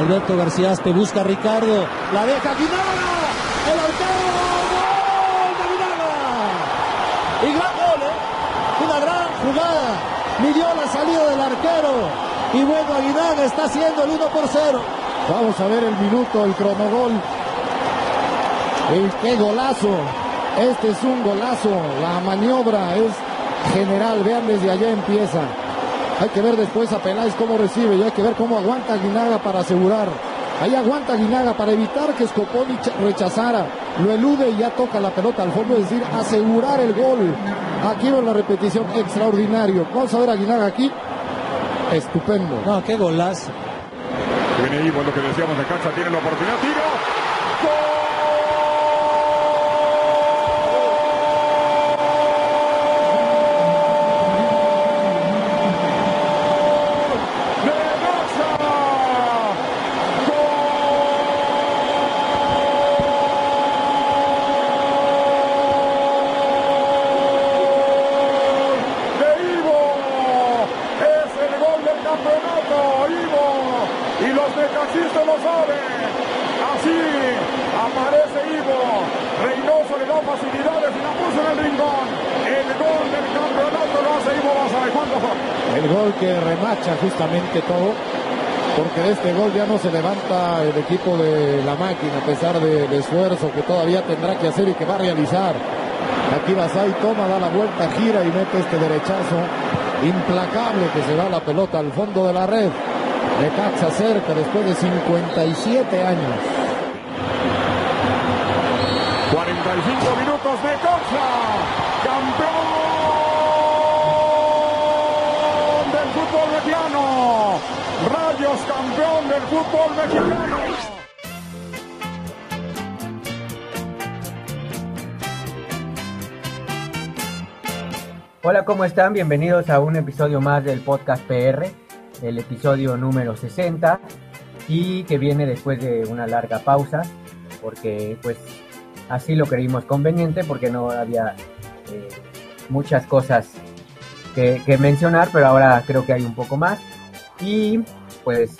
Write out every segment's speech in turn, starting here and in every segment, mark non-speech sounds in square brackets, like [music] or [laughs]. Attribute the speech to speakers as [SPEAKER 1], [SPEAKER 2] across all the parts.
[SPEAKER 1] Alberto García te busca a Ricardo. La deja Guinaga. El arquero. ¡Gol de Guinaga! Y gran gol, ¿eh? Una gran jugada. Midió la salida del arquero. Y bueno, Aguinaga está haciendo el 1 por 0.
[SPEAKER 2] Vamos a ver el minuto, el cronogol. El qué golazo. Este es un golazo. La maniobra es general. Vean, desde allá empieza. Hay que ver después a Peláez cómo recibe y hay que ver cómo aguanta Guinaga para asegurar. Ahí aguanta Guinaga para evitar que Scoponi rechazara. Lo elude y ya toca la pelota al fondo, es decir, asegurar el gol. Aquí va la repetición extraordinario. Vamos a ver a Guinaga aquí. Estupendo.
[SPEAKER 1] No, qué golazo.
[SPEAKER 3] Viene Ivo, lo que decíamos de cancha, tiene la oportunidad, tiro.
[SPEAKER 2] Justamente todo, porque de este gol ya no se levanta el equipo de la máquina a pesar del esfuerzo que todavía tendrá que hacer y que va a realizar. Aquí Basay toma, da la vuelta, gira y mete este derechazo implacable que se va la pelota al fondo de la red. Necaxa cerca después de 57 años.
[SPEAKER 3] 45 minutos de Coxa, campeón Rayos campeón del fútbol mexicano.
[SPEAKER 4] Hola, ¿cómo están? Bienvenidos a un episodio más del podcast PR, el episodio número 60 y que viene después de una larga pausa porque pues así lo creímos conveniente porque no había eh, muchas cosas que, mencionar, pero ahora creo que hay un poco más. Y pues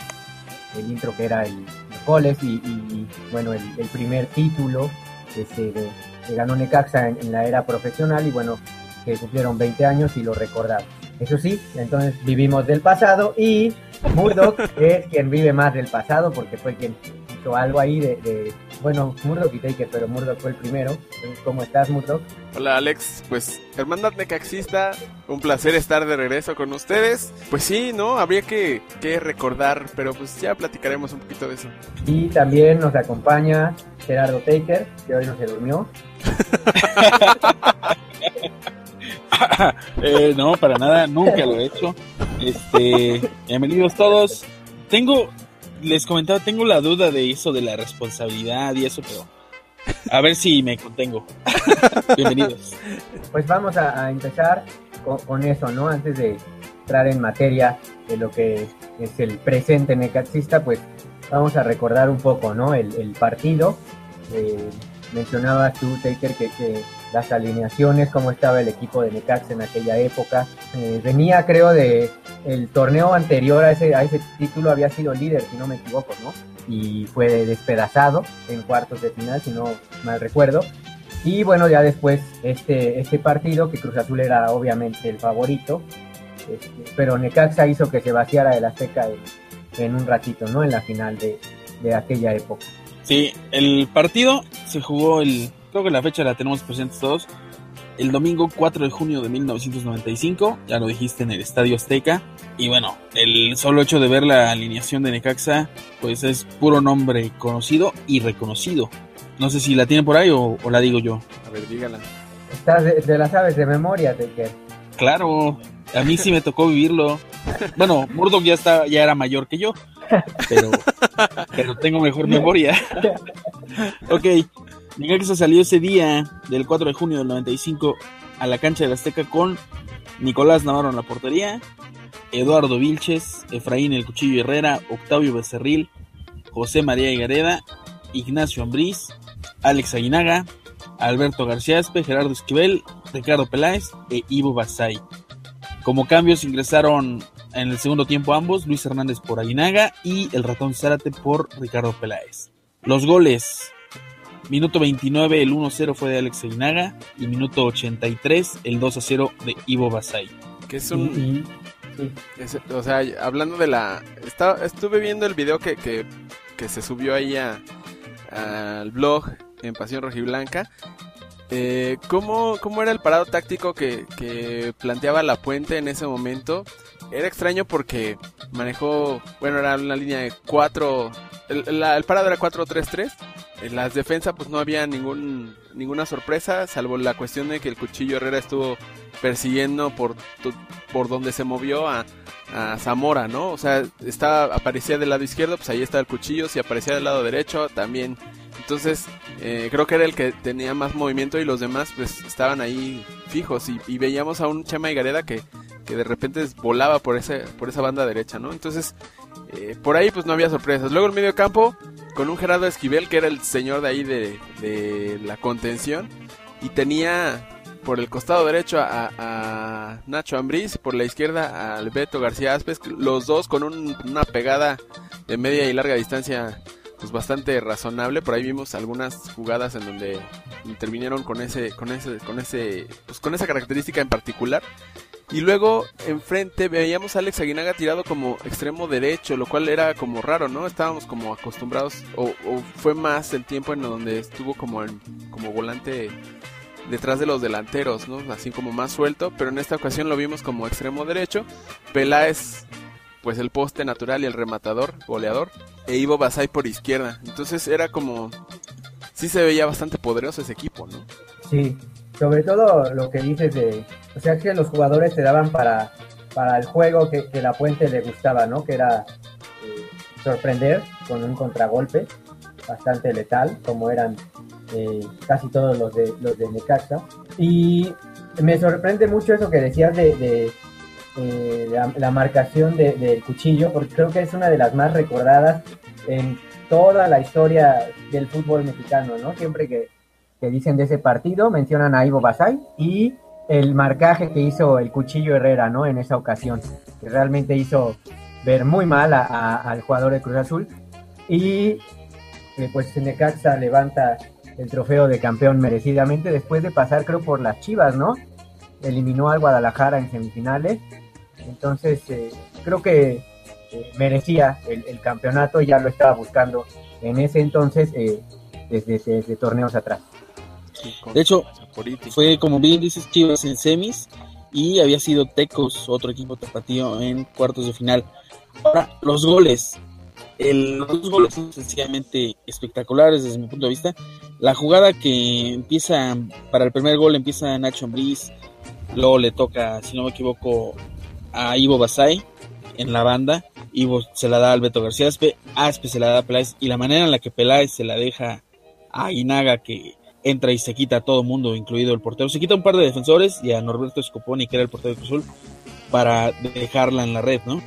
[SPEAKER 4] el intro que era el, goles y, bueno, el, primer título que se ganó Necaxa en, la era profesional y bueno, que cumplieron 20 años y lo recordaron. Eso sí, entonces vivimos del pasado y Murdoch [laughs] es quien vive más del pasado porque fue quien hizo algo ahí de, bueno, Murdoch y Taker, pero Murdoch fue el primero. ¿Cómo estás, Murdoch?
[SPEAKER 5] Hola, Alex. Pues, hermandad necaxista, un placer estar de regreso con ustedes. Pues sí, ¿no? Habría que, que recordar, pero pues ya platicaremos un poquito de eso.
[SPEAKER 4] Y también nos acompaña Gerardo Taker, que hoy no se durmió. [laughs]
[SPEAKER 6] Eh, no, para nada, nunca lo he hecho. Este, bienvenidos todos. Tengo, les comentaba, tengo la duda de eso de la responsabilidad y eso, pero a ver si me contengo. [laughs] bienvenidos.
[SPEAKER 4] Pues vamos a, empezar con, eso, ¿no? Antes de entrar en materia de lo que es el presente necaxista, pues vamos a recordar un poco, ¿no? El, partido. Eh, mencionabas tú, Taker, que, que las alineaciones, cómo estaba el equipo de Necaxa en aquella época. Eh, venía, creo, de el torneo anterior a ese, a ese título, había sido líder, si no me equivoco, ¿no? Y fue despedazado en cuartos de final, si no mal recuerdo. Y bueno, ya después este, este partido, que Cruz Azul era obviamente el favorito, este, pero Necaxa hizo que se vaciara el Azteca en, en un ratito, ¿no? En la final de, de aquella época.
[SPEAKER 6] Sí, el partido se jugó el creo que la fecha la tenemos presentes todos. El domingo 4 de junio de 1995, ya lo dijiste en el Estadio Azteca. Y bueno, el solo hecho de ver la alineación de Necaxa, pues es puro nombre conocido y reconocido. No sé si la tienen por ahí o, la digo yo.
[SPEAKER 5] A ver, dígala.
[SPEAKER 4] Estás de, la sabes de memoria, Taker.
[SPEAKER 6] Claro, a mí sí me tocó vivirlo. Bueno, Murdoch ya, está, ya era mayor que yo, pero, pero tengo mejor [laughs] memoria. [laughs] ok, se salió ese día, del 4 de junio del 95, a la cancha de la Azteca con Nicolás Navarro en la portería, Eduardo Vilches, Efraín El Cuchillo Herrera, Octavio Becerril, José María Higareda, Ignacio Ambriz, Alex Aguinaga, Alberto García Aspe, Gerardo Esquivel, Ricardo Peláez e Ivo Basay. Como cambios ingresaron en el segundo tiempo ambos, Luis Hernández por Aguinaga y el ratón Zárate por Ricardo Peláez. Los goles. Minuto 29 el 1-0 fue de Alex Aguinaga y minuto 83 el 2-0 de Ivo Basay.
[SPEAKER 5] Que es un... o sea, hablando de la... estuve viendo el video que, que, que se subió ahí al blog en Pasión Rojiblanca eh, ¿cómo, ¿Cómo era el parado táctico que, que planteaba la puente en ese momento? Era extraño porque manejó, bueno, era una línea de 4, el, el parado era 4-3-3. En las defensas pues no había ningún, ninguna sorpresa, salvo la cuestión de que el Cuchillo Herrera estuvo persiguiendo por, por donde se movió a, a Zamora, ¿no? O sea, estaba, aparecía del lado izquierdo, pues ahí estaba el Cuchillo, si aparecía del lado derecho también entonces, eh, creo que era el que tenía más movimiento y los demás pues estaban ahí fijos y, veíamos a un Chema Gareda que, que de repente volaba por, ese, por esa banda derecha, ¿no? Entonces, eh, por ahí pues no había sorpresas. Luego el medio campo con un Gerardo Esquivel que era el señor de ahí de, de la contención y tenía por el costado derecho a, Nacho Ambriz, por la izquierda a Beto García Aspes, los dos con una pegada de media y larga distancia pues bastante razonable. Por ahí vimos algunas jugadas en donde intervinieron con ese, con ese, con ese, pues con esa característica en particular. Y luego enfrente veíamos a Alex Aguinaga tirado como extremo derecho, lo cual era como raro, ¿no? Estábamos como acostumbrados, o, fue más el tiempo en donde estuvo como, como volante detrás de los delanteros, ¿no? Así como más suelto, pero en esta ocasión lo vimos como extremo derecho. Peláez pues el poste natural y el rematador, goleador, e Ivo Basay por izquierda. Entonces era como, sí se veía bastante poderoso ese equipo, ¿no?
[SPEAKER 4] Sí, sobre todo lo que dices de, o sea que los jugadores se daban para, para el juego que, que la Puente le gustaba, ¿no? Que era eh, sorprender con un contragolpe bastante letal, como eran eh, casi todos los de, los de Necaxa. Y me sorprende mucho eso que decías de eh, la, marcación del cuchillo, porque creo que es una de las más recordadas en toda la historia del fútbol mexicano, ¿no? Siempre que, dicen de ese partido, mencionan a Ivo Basay y el marcaje que hizo el cuchillo Herrera, ¿no? En esa ocasión, que realmente hizo ver muy mal al jugador de Cruz Azul. Y eh, pues Necaxa levanta el trofeo de campeón merecidamente después de pasar, creo, por las Chivas, ¿no? Eliminó al Guadalajara en semifinales entonces, eh, creo que eh, merecía el, campeonato y ya lo estaba buscando en ese entonces eh, desde, torneos atrás.
[SPEAKER 6] De hecho, fue como bien dices Chivas en semis y había sido Tecos, otro equipo tapatío, en cuartos de final. Ahora, los goles. los dos goles son sencillamente espectaculares desde mi punto de vista. La jugada que empieza, para el primer gol empieza Nacho Ambriz, luego le toca, si no me equivoco, a Ivo Basay en la banda. Ivo se la da a Alberto García Aspe, Aspe se la da a Peláez y la manera en la que Peláez se la deja a Inaga que entra y se quita a todo mundo, incluido el portero. Se quita un par de defensores y a Norberto Scoponi, que era el portero de Cruzul, para dejarla en la red, ¿no?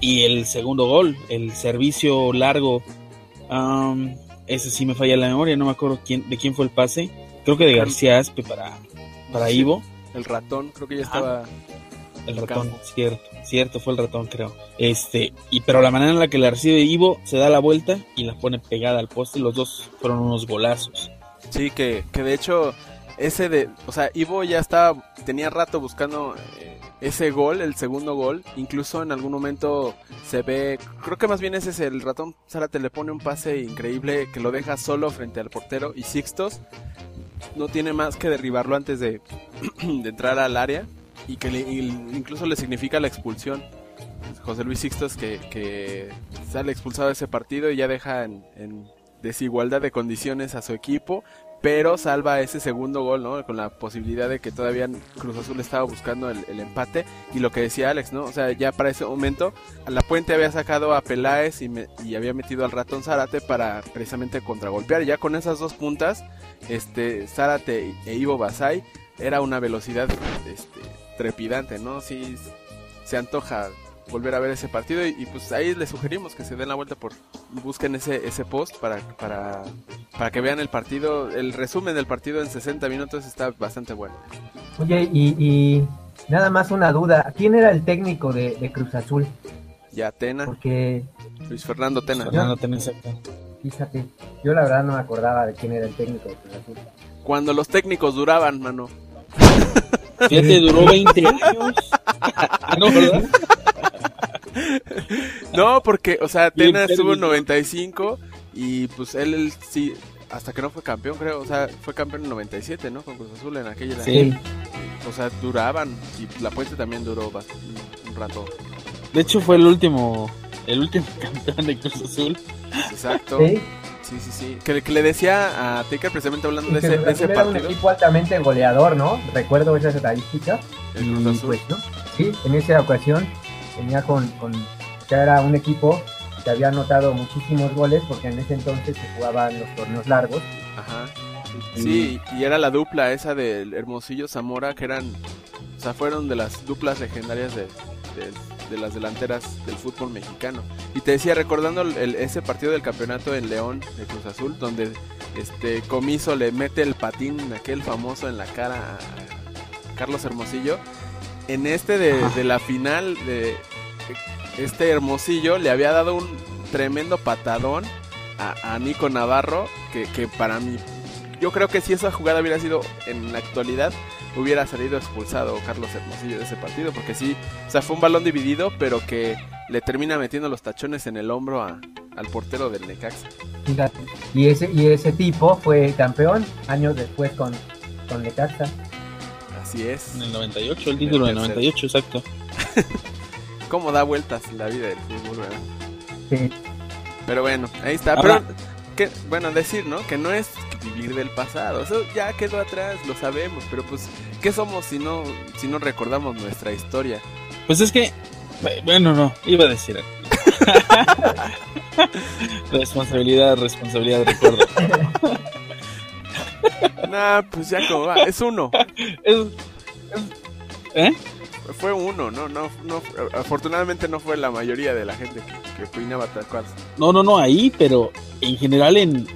[SPEAKER 6] Y el segundo gol, el servicio largo, ese sí me falla la memoria, no me acuerdo quién, de quién fue el pase. Creo que de García Aspe para, para Ivo.
[SPEAKER 5] El ratón, creo que ya estaba.
[SPEAKER 6] El ratón, cierto, cierto, fue el ratón, creo. Este, y pero la manera en la que la recibe Ivo se da la vuelta y la pone pegada al poste, los dos fueron unos golazos.
[SPEAKER 5] Sí, que, que de hecho, ese de, o sea, Ivo ya estaba, tenía rato buscando eh, ese gol, el segundo gol, incluso en algún momento se ve, creo que más bien ese es el ratón Zárate le pone un pase increíble que lo deja solo frente al portero. Y Sixtos no tiene más que derribarlo antes de, [clears throat] de entrar al área. Y que incluso le significa la expulsión. José Luis Sixtos que, que sale expulsado de ese partido y ya deja en, desigualdad de condiciones a su equipo, pero salva ese segundo gol, ¿no? Con la posibilidad de que todavía Cruz Azul estaba buscando el, empate y lo que decía Alex, ¿no? O sea, ya para ese momento la Puente había sacado a Peláez y, y había metido al ratón Zárate para precisamente contragolpear. Ya con esas dos puntas, este Zárate e Ivo Basay era una velocidad este, trepidante, ¿no? Sí, se antoja volver a ver ese partido y, pues ahí les sugerimos que se den la vuelta por busquen ese ese post para para para que vean el partido el resumen del partido en 60 minutos está bastante bueno
[SPEAKER 4] oye y, nada más una duda. ¿Quién era el técnico de, de Cruz Azul?
[SPEAKER 5] Ya Tena,
[SPEAKER 4] Porque,
[SPEAKER 5] Luis Fernando Tena.
[SPEAKER 6] Fernando Tena, exacto.
[SPEAKER 4] fíjate, yo la verdad no me acordaba de quién era el técnico de Cruz Azul.
[SPEAKER 5] Cuando los técnicos duraban, mano. [laughs]
[SPEAKER 6] Fíjate, duró [laughs] 20 años. no, ¿verdad?
[SPEAKER 5] No, porque, o sea,
[SPEAKER 6] Bien
[SPEAKER 5] Tena estuvo en
[SPEAKER 6] térmico.
[SPEAKER 5] 95 y pues él, él sí, hasta que no fue campeón, creo. O sea, fue campeón en 97, ¿no? Con Cruz Azul en aquella.
[SPEAKER 6] Sí.
[SPEAKER 5] O sea, duraban. Y la puente también duró un, un rato.
[SPEAKER 6] De hecho, fue el último, el último [laughs] campeón de Cruz Azul.
[SPEAKER 5] Exacto.
[SPEAKER 4] Sí,
[SPEAKER 5] Sí, sí, sí. Que, que le decía a Taker precisamente hablando de
[SPEAKER 4] que
[SPEAKER 5] ese, de ese
[SPEAKER 4] Azul era un
[SPEAKER 5] partido.
[SPEAKER 4] equipo altamente goleador, ¿no? Recuerdo esas estadísticas.
[SPEAKER 5] El
[SPEAKER 4] Y pues, ¿no? Sí, en esa ocasión tenía con, con ya era un equipo que había anotado muchísimos goles porque en ese entonces se jugaban los torneos largos.
[SPEAKER 5] Ajá. Sí, y era la dupla esa del Hermosillo Zamora, que eran, o sea, fueron de las duplas legendarias de, de- de las delanteras del fútbol mexicano. Y te decía, recordando el- ese partido del campeonato en León de Cruz Azul, donde este Comiso le mete el patín, aquel famoso, en la cara a, a Carlos Hermosillo. En este de, de la final de este Hermosillo le había dado un tremendo patadón a, a Nico Navarro, que, que para mí, yo creo que si esa jugada hubiera sido en la actualidad, hubiera salido expulsado Carlos Hermosillo de ese partido, porque sí, o sea, fue un balón dividido, pero que le termina metiendo los tachones en el hombro a- al portero del Necaxa.
[SPEAKER 4] Fíjate. Y ese, y ese tipo fue campeón años después con, con Necaxa.
[SPEAKER 5] Así es.
[SPEAKER 6] En el 98, el título del
[SPEAKER 5] tercero.
[SPEAKER 6] 98, exacto. [laughs]
[SPEAKER 5] Cómo da vueltas la vida del fútbol, ¿verdad?
[SPEAKER 4] Sí.
[SPEAKER 5] Pero bueno, ahí está.
[SPEAKER 6] Ahora-
[SPEAKER 5] Pero, que, bueno, decir, ¿no? Que no es vivir del pasado. Eso ya quedó atrás, lo sabemos. Pero pues, ¿qué somos si no, si no recordamos nuestra historia?
[SPEAKER 6] Pues es que, bueno, no, iba a decir. [laughs] responsabilidad, responsabilidad, recuerdo. [laughs]
[SPEAKER 5] Nah, pues ya como va. Es uno.
[SPEAKER 6] Es- ¿Eh?
[SPEAKER 5] Fue uno, no, no, no. Afortunadamente no fue la mayoría de la gente que, que opinaba tal cual.
[SPEAKER 6] No, no, no, ahí, pero en general en,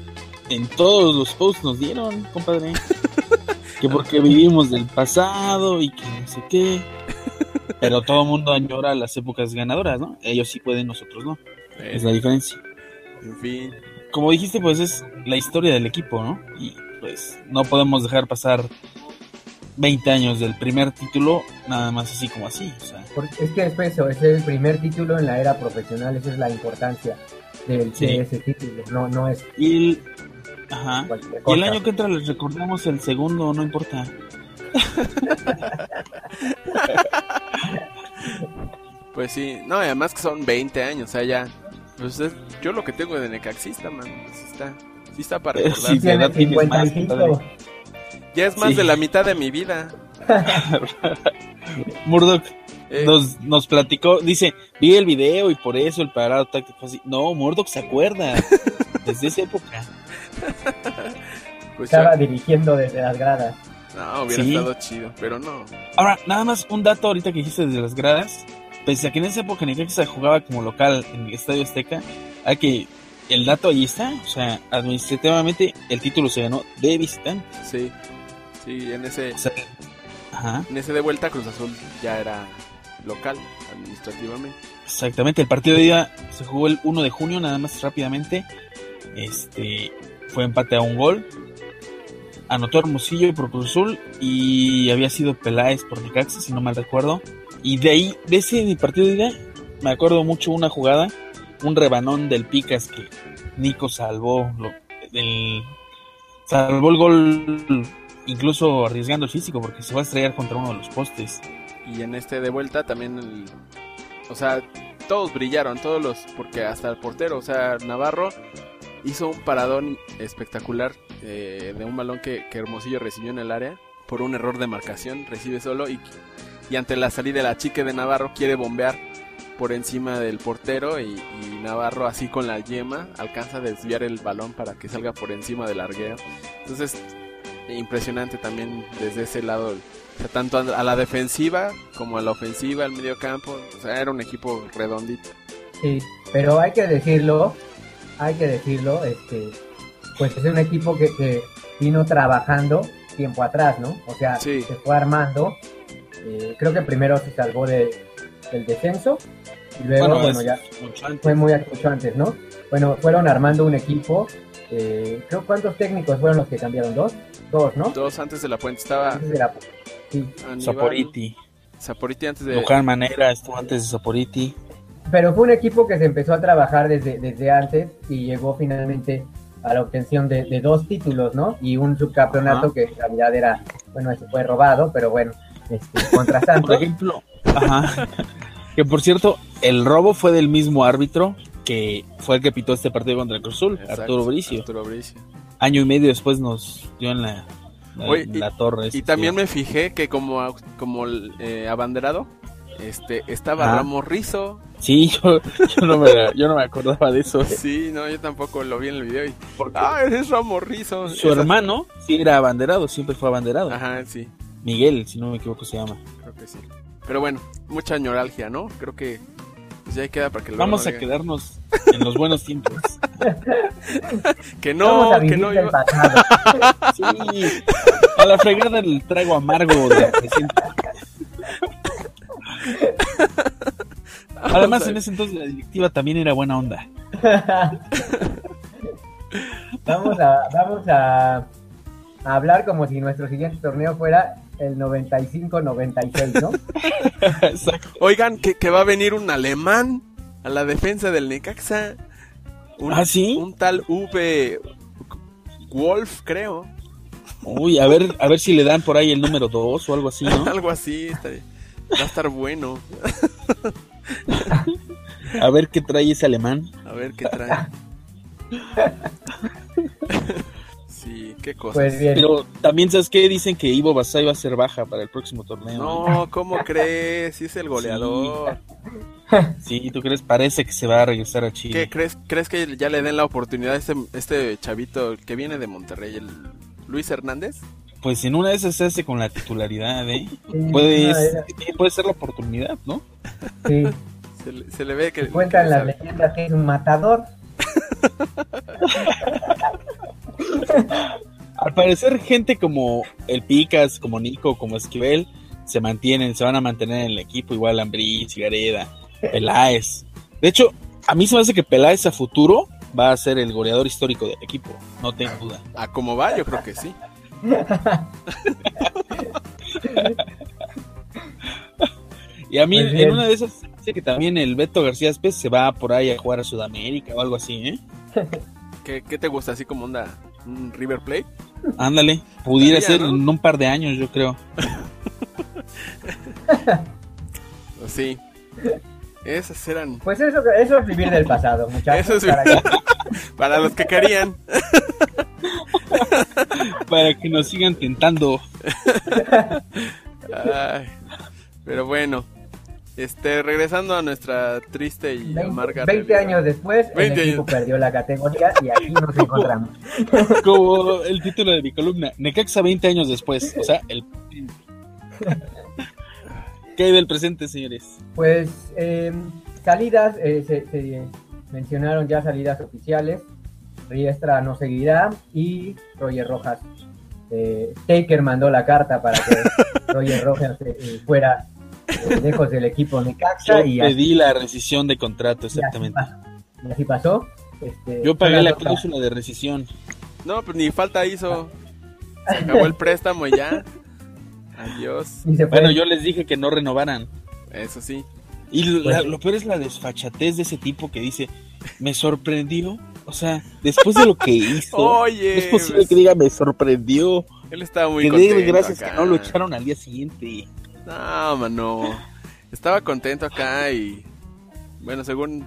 [SPEAKER 6] en todos los posts nos dieron, compadre. [laughs] que porque vivimos del pasado y que no sé qué. [laughs] Pero todo el mundo añora las épocas ganadoras, ¿no? Ellos sí pueden, nosotros no. Es la diferencia.
[SPEAKER 5] En fin.
[SPEAKER 6] Como dijiste, pues es la historia del equipo, ¿no? Y pues no podemos dejar pasar 20 años del primer título nada más así como así. O sea,
[SPEAKER 4] Porque es que es eso, es el primer título en la era profesional, esa es la importancia del,
[SPEAKER 6] Sí.
[SPEAKER 4] de ese título, no, no es
[SPEAKER 6] y el, ajá. Y el año que entra les recordamos el segundo, no importa. [laughs]
[SPEAKER 5] Pues sí, no, y además que son 20 años, o sea, ya. Pues es- yo lo que tengo de Necaxista, man. Sí está, sí está para
[SPEAKER 6] Eh,
[SPEAKER 5] recordar.
[SPEAKER 6] sí,
[SPEAKER 4] Tiene
[SPEAKER 6] edad tienes más,
[SPEAKER 4] 55.
[SPEAKER 5] Ya es más
[SPEAKER 6] Sí.
[SPEAKER 5] de la mitad de mi vida. [laughs]
[SPEAKER 6] Murdoch
[SPEAKER 5] Eh,
[SPEAKER 6] nos, nos platicó, dice, vi el video y por eso el parado táctico así. No, Murdoch se acuerda desde esa época. [laughs]
[SPEAKER 5] pues ya-
[SPEAKER 4] Estaba dirigiendo desde las gradas.
[SPEAKER 5] no, hubiera
[SPEAKER 6] Sí.
[SPEAKER 5] estado chido, pero no.
[SPEAKER 6] Ahora, nada más un dato ahorita que dijiste desde las gradas. Pese a que en esa época Necaxa jugaba como local en el Estadio Azteca, hay que el dato ahí está. O sea, administrativamente el título se ganó de visitante.
[SPEAKER 5] Sí, sí, en ese,
[SPEAKER 6] O sea, ajá,
[SPEAKER 5] en ese de vuelta Cruz Azul ya era local, administrativamente.
[SPEAKER 6] exactamente. El partido de ida se jugó el 1 de junio, nada más rápidamente. Este fue empate a un gol. Anotó Hermosillo por Cruz Azul y había sido Peláez por Necaxa, si no mal recuerdo. Y de ahí, de ese partido de ida, me acuerdo mucho una jugada, un rebanón del Picas que Nico salvó, lo- el, salvó el gol incluso arriesgando el físico porque se va a estrellar contra uno de los postes.
[SPEAKER 5] Y en este de vuelta también, o sea, todos brillaron, todos los, porque hasta el portero, o sea, Navarro hizo un paradón espectacular eh, de un balón que, que Hermosillo recibió en el área por un error de marcación, recibe solo y, y ante la salida de la chica de Navarro quiere bombear por encima del portero y, Navarro así con la yema alcanza a desviar el balón para que salga por encima del larguero. Entonces, impresionante también desde ese lado tanto a a la defensiva como a la ofensiva, al medio campo. O sea, era un equipo redondito.
[SPEAKER 4] Sí, pero hay que decirlo, hay que decirlo, este, pues es un equipo que, que vino trabajando tiempo atrás, ¿no? O sea,
[SPEAKER 5] Sí.
[SPEAKER 4] se fue armando Eh, creo que primero se salvó de, del descenso y luego,
[SPEAKER 6] Bueno,
[SPEAKER 4] ya fue muy mucho antes, ¿no? Bueno, fueron armando un equipo. Eh, creo cuántos técnicos fueron los que cambiaron, dos, dos, ¿no?
[SPEAKER 5] Dos antes de la puente estaba
[SPEAKER 4] Antes de la- sí.
[SPEAKER 5] Aníbal-
[SPEAKER 6] Saporiti.
[SPEAKER 5] Saporiti antes de.
[SPEAKER 6] Luján Manera estuvo antes de Saporiti.
[SPEAKER 4] Pero fue un equipo que se empezó a trabajar desde, desde antes y llegó finalmente a la obtención de, de dos títulos, ¿no? Y un subcampeonato
[SPEAKER 6] Ajá.
[SPEAKER 4] que en realidad era, bueno, ese fue robado, pero bueno, este, contra
[SPEAKER 6] Por
[SPEAKER 4] Santos.
[SPEAKER 6] ejemplo, ajá. [laughs] que por cierto, el robo fue del mismo árbitro que fue el que pitó este partido contra el Cruz Azul,
[SPEAKER 5] Exacto,
[SPEAKER 6] Arturo Bricio.
[SPEAKER 5] Arturo Bricio.
[SPEAKER 6] Año y medio después nos dio en la,
[SPEAKER 5] Oye,
[SPEAKER 6] torre.
[SPEAKER 5] Y
[SPEAKER 6] ese
[SPEAKER 5] también
[SPEAKER 6] tío.
[SPEAKER 5] me fijé que como, como eh, abanderado, este, estaba
[SPEAKER 6] Ah.
[SPEAKER 5] Ramos Rizo.
[SPEAKER 6] Sí, [laughs] yo, yo, no me, yo no me acordaba de eso.
[SPEAKER 5] Sí, no, yo tampoco lo vi en el video. Y, ah, es Ramos Rizo.
[SPEAKER 6] su
[SPEAKER 5] Esa-
[SPEAKER 6] hermano sí era abanderado, siempre fue abanderado.
[SPEAKER 5] Ajá, sí,
[SPEAKER 6] Miguel, si no me equivoco, se llama.
[SPEAKER 5] creo que sí. Pero bueno, mucha ñoralgia, ¿no? Creo que pues ya queda para que lo
[SPEAKER 6] Vamos a quedarnos en los buenos tiempos.
[SPEAKER 5] Que
[SPEAKER 4] Vamos
[SPEAKER 5] no, que no.
[SPEAKER 4] del pasado. [laughs]
[SPEAKER 6] Sí, a la fregada el trago amargo del presente. [laughs] Además, en ese entonces la directiva también era buena onda. [laughs]
[SPEAKER 4] vamos a, vamos a, a hablar como si nuestro siguiente torneo fuera el 95-96, ¿no? [laughs]
[SPEAKER 6] Exacto.
[SPEAKER 5] Oigan, que, que va a venir un alemán a la defensa del Necaxa. Un,
[SPEAKER 6] ¿Ah, sí?
[SPEAKER 5] Un tal V. Wolf, creo.
[SPEAKER 6] Uy, a ver, a ver si le dan por ahí el número 2 o algo así, ¿no?
[SPEAKER 5] Algo así. está- va a estar bueno.
[SPEAKER 6] A ver qué trae ese alemán.
[SPEAKER 5] A ver qué trae. Sí, qué cosas.
[SPEAKER 4] Pues bien.
[SPEAKER 6] Pero también, ¿sabes qué? Dicen que Ivo Basay va a ser baja para el próximo torneo.
[SPEAKER 5] No, ¿cómo crees? Sí es el goleador.
[SPEAKER 6] Sí, ¿tú crees? Parece que se va a regresar a Chile.
[SPEAKER 5] ¿Qué crees? ¿Crees que ya le den la oportunidad a este, este chavito que viene de Monterrey, el Luis Hernández?
[SPEAKER 6] Pues en una de esas se hace con la titularidad, ¿eh? Puede, puede ser la oportunidad, ¿no?
[SPEAKER 4] Sí.
[SPEAKER 5] Se le, se le ve que.
[SPEAKER 4] Cuentan
[SPEAKER 5] sabe.
[SPEAKER 4] leyendas que es un matador. [laughs]
[SPEAKER 6] Al parecer, gente como el Picas, como Nico, como Esquivel, se mantienen, se van a mantener en el equipo, igual Ambrí, Cigareda, Peláez. De hecho, a mí se me hace que Peláez a futuro va a ser el goleador histórico del equipo, no tengo duda.
[SPEAKER 5] A cómo va, yo creo que sí. [laughs]
[SPEAKER 6] Y a mí,
[SPEAKER 4] Pues
[SPEAKER 6] en una de esas, hace que también el Beto García Espes se va por ahí a jugar a Sudamérica o algo así, ¿eh? [laughs]
[SPEAKER 5] ¿Qué, qué te gusta? ¿Así como onda un River Plate?
[SPEAKER 6] Ándale, pudiera
[SPEAKER 5] Estaría,
[SPEAKER 6] ser
[SPEAKER 5] ¿no?
[SPEAKER 6] en un par de años, yo creo. [laughs]
[SPEAKER 5] Pues sí. Esas eran
[SPEAKER 4] Pues eso, eso es vivir del pasado, muchachos.
[SPEAKER 5] Eso es
[SPEAKER 4] para [laughs]
[SPEAKER 5] los que querían. [laughs]
[SPEAKER 6] Para que nos sigan tentando. [laughs]
[SPEAKER 5] Ay, pero bueno, este regresando a nuestra triste y
[SPEAKER 4] 20,
[SPEAKER 5] amarga
[SPEAKER 4] 20
[SPEAKER 5] realidad.
[SPEAKER 4] años después,
[SPEAKER 5] 20
[SPEAKER 4] el equipo
[SPEAKER 5] años.
[SPEAKER 4] perdió la categoría y aquí nos encontramos.
[SPEAKER 6] Como el título de mi columna, Necaxa 20 años después, o sea, el... ¿Qué hay del presente, señores?
[SPEAKER 4] Pues eh, salidas, eh, se, se mencionaron ya salidas oficiales. Riestra no seguirá y Roger Rojas. eh, Taker mandó la carta para que [laughs] Roger Rojas eh, eh, fuera eh, lejos del equipo
[SPEAKER 6] Yo
[SPEAKER 4] Necaxa y así,
[SPEAKER 6] pedí la rescisión de contrato,
[SPEAKER 4] y así
[SPEAKER 6] exactamente.
[SPEAKER 4] pasó. Y así pasó. Este,
[SPEAKER 6] Yo pagué la cláusula de rescisión.
[SPEAKER 5] No, pues ni falta hizo. [laughs] Se acabó el préstamo y ya. Adiós.
[SPEAKER 6] Bueno, yo les dije que no renovaran.
[SPEAKER 5] Eso sí.
[SPEAKER 6] Y lo, la-
[SPEAKER 4] sí.
[SPEAKER 6] lo peor es la desfachatez de ese tipo que dice, me sorprendió. O sea, después de lo que hizo, [laughs]
[SPEAKER 5] Oye,
[SPEAKER 6] no es posible
[SPEAKER 5] pues,
[SPEAKER 6] que diga me sorprendió.
[SPEAKER 5] él estaba muy
[SPEAKER 6] Que
[SPEAKER 5] contento.
[SPEAKER 6] dé gracias
[SPEAKER 5] acá.
[SPEAKER 6] que no lo echaron al día siguiente.
[SPEAKER 5] No, mano. Estaba contento acá y. Bueno, según.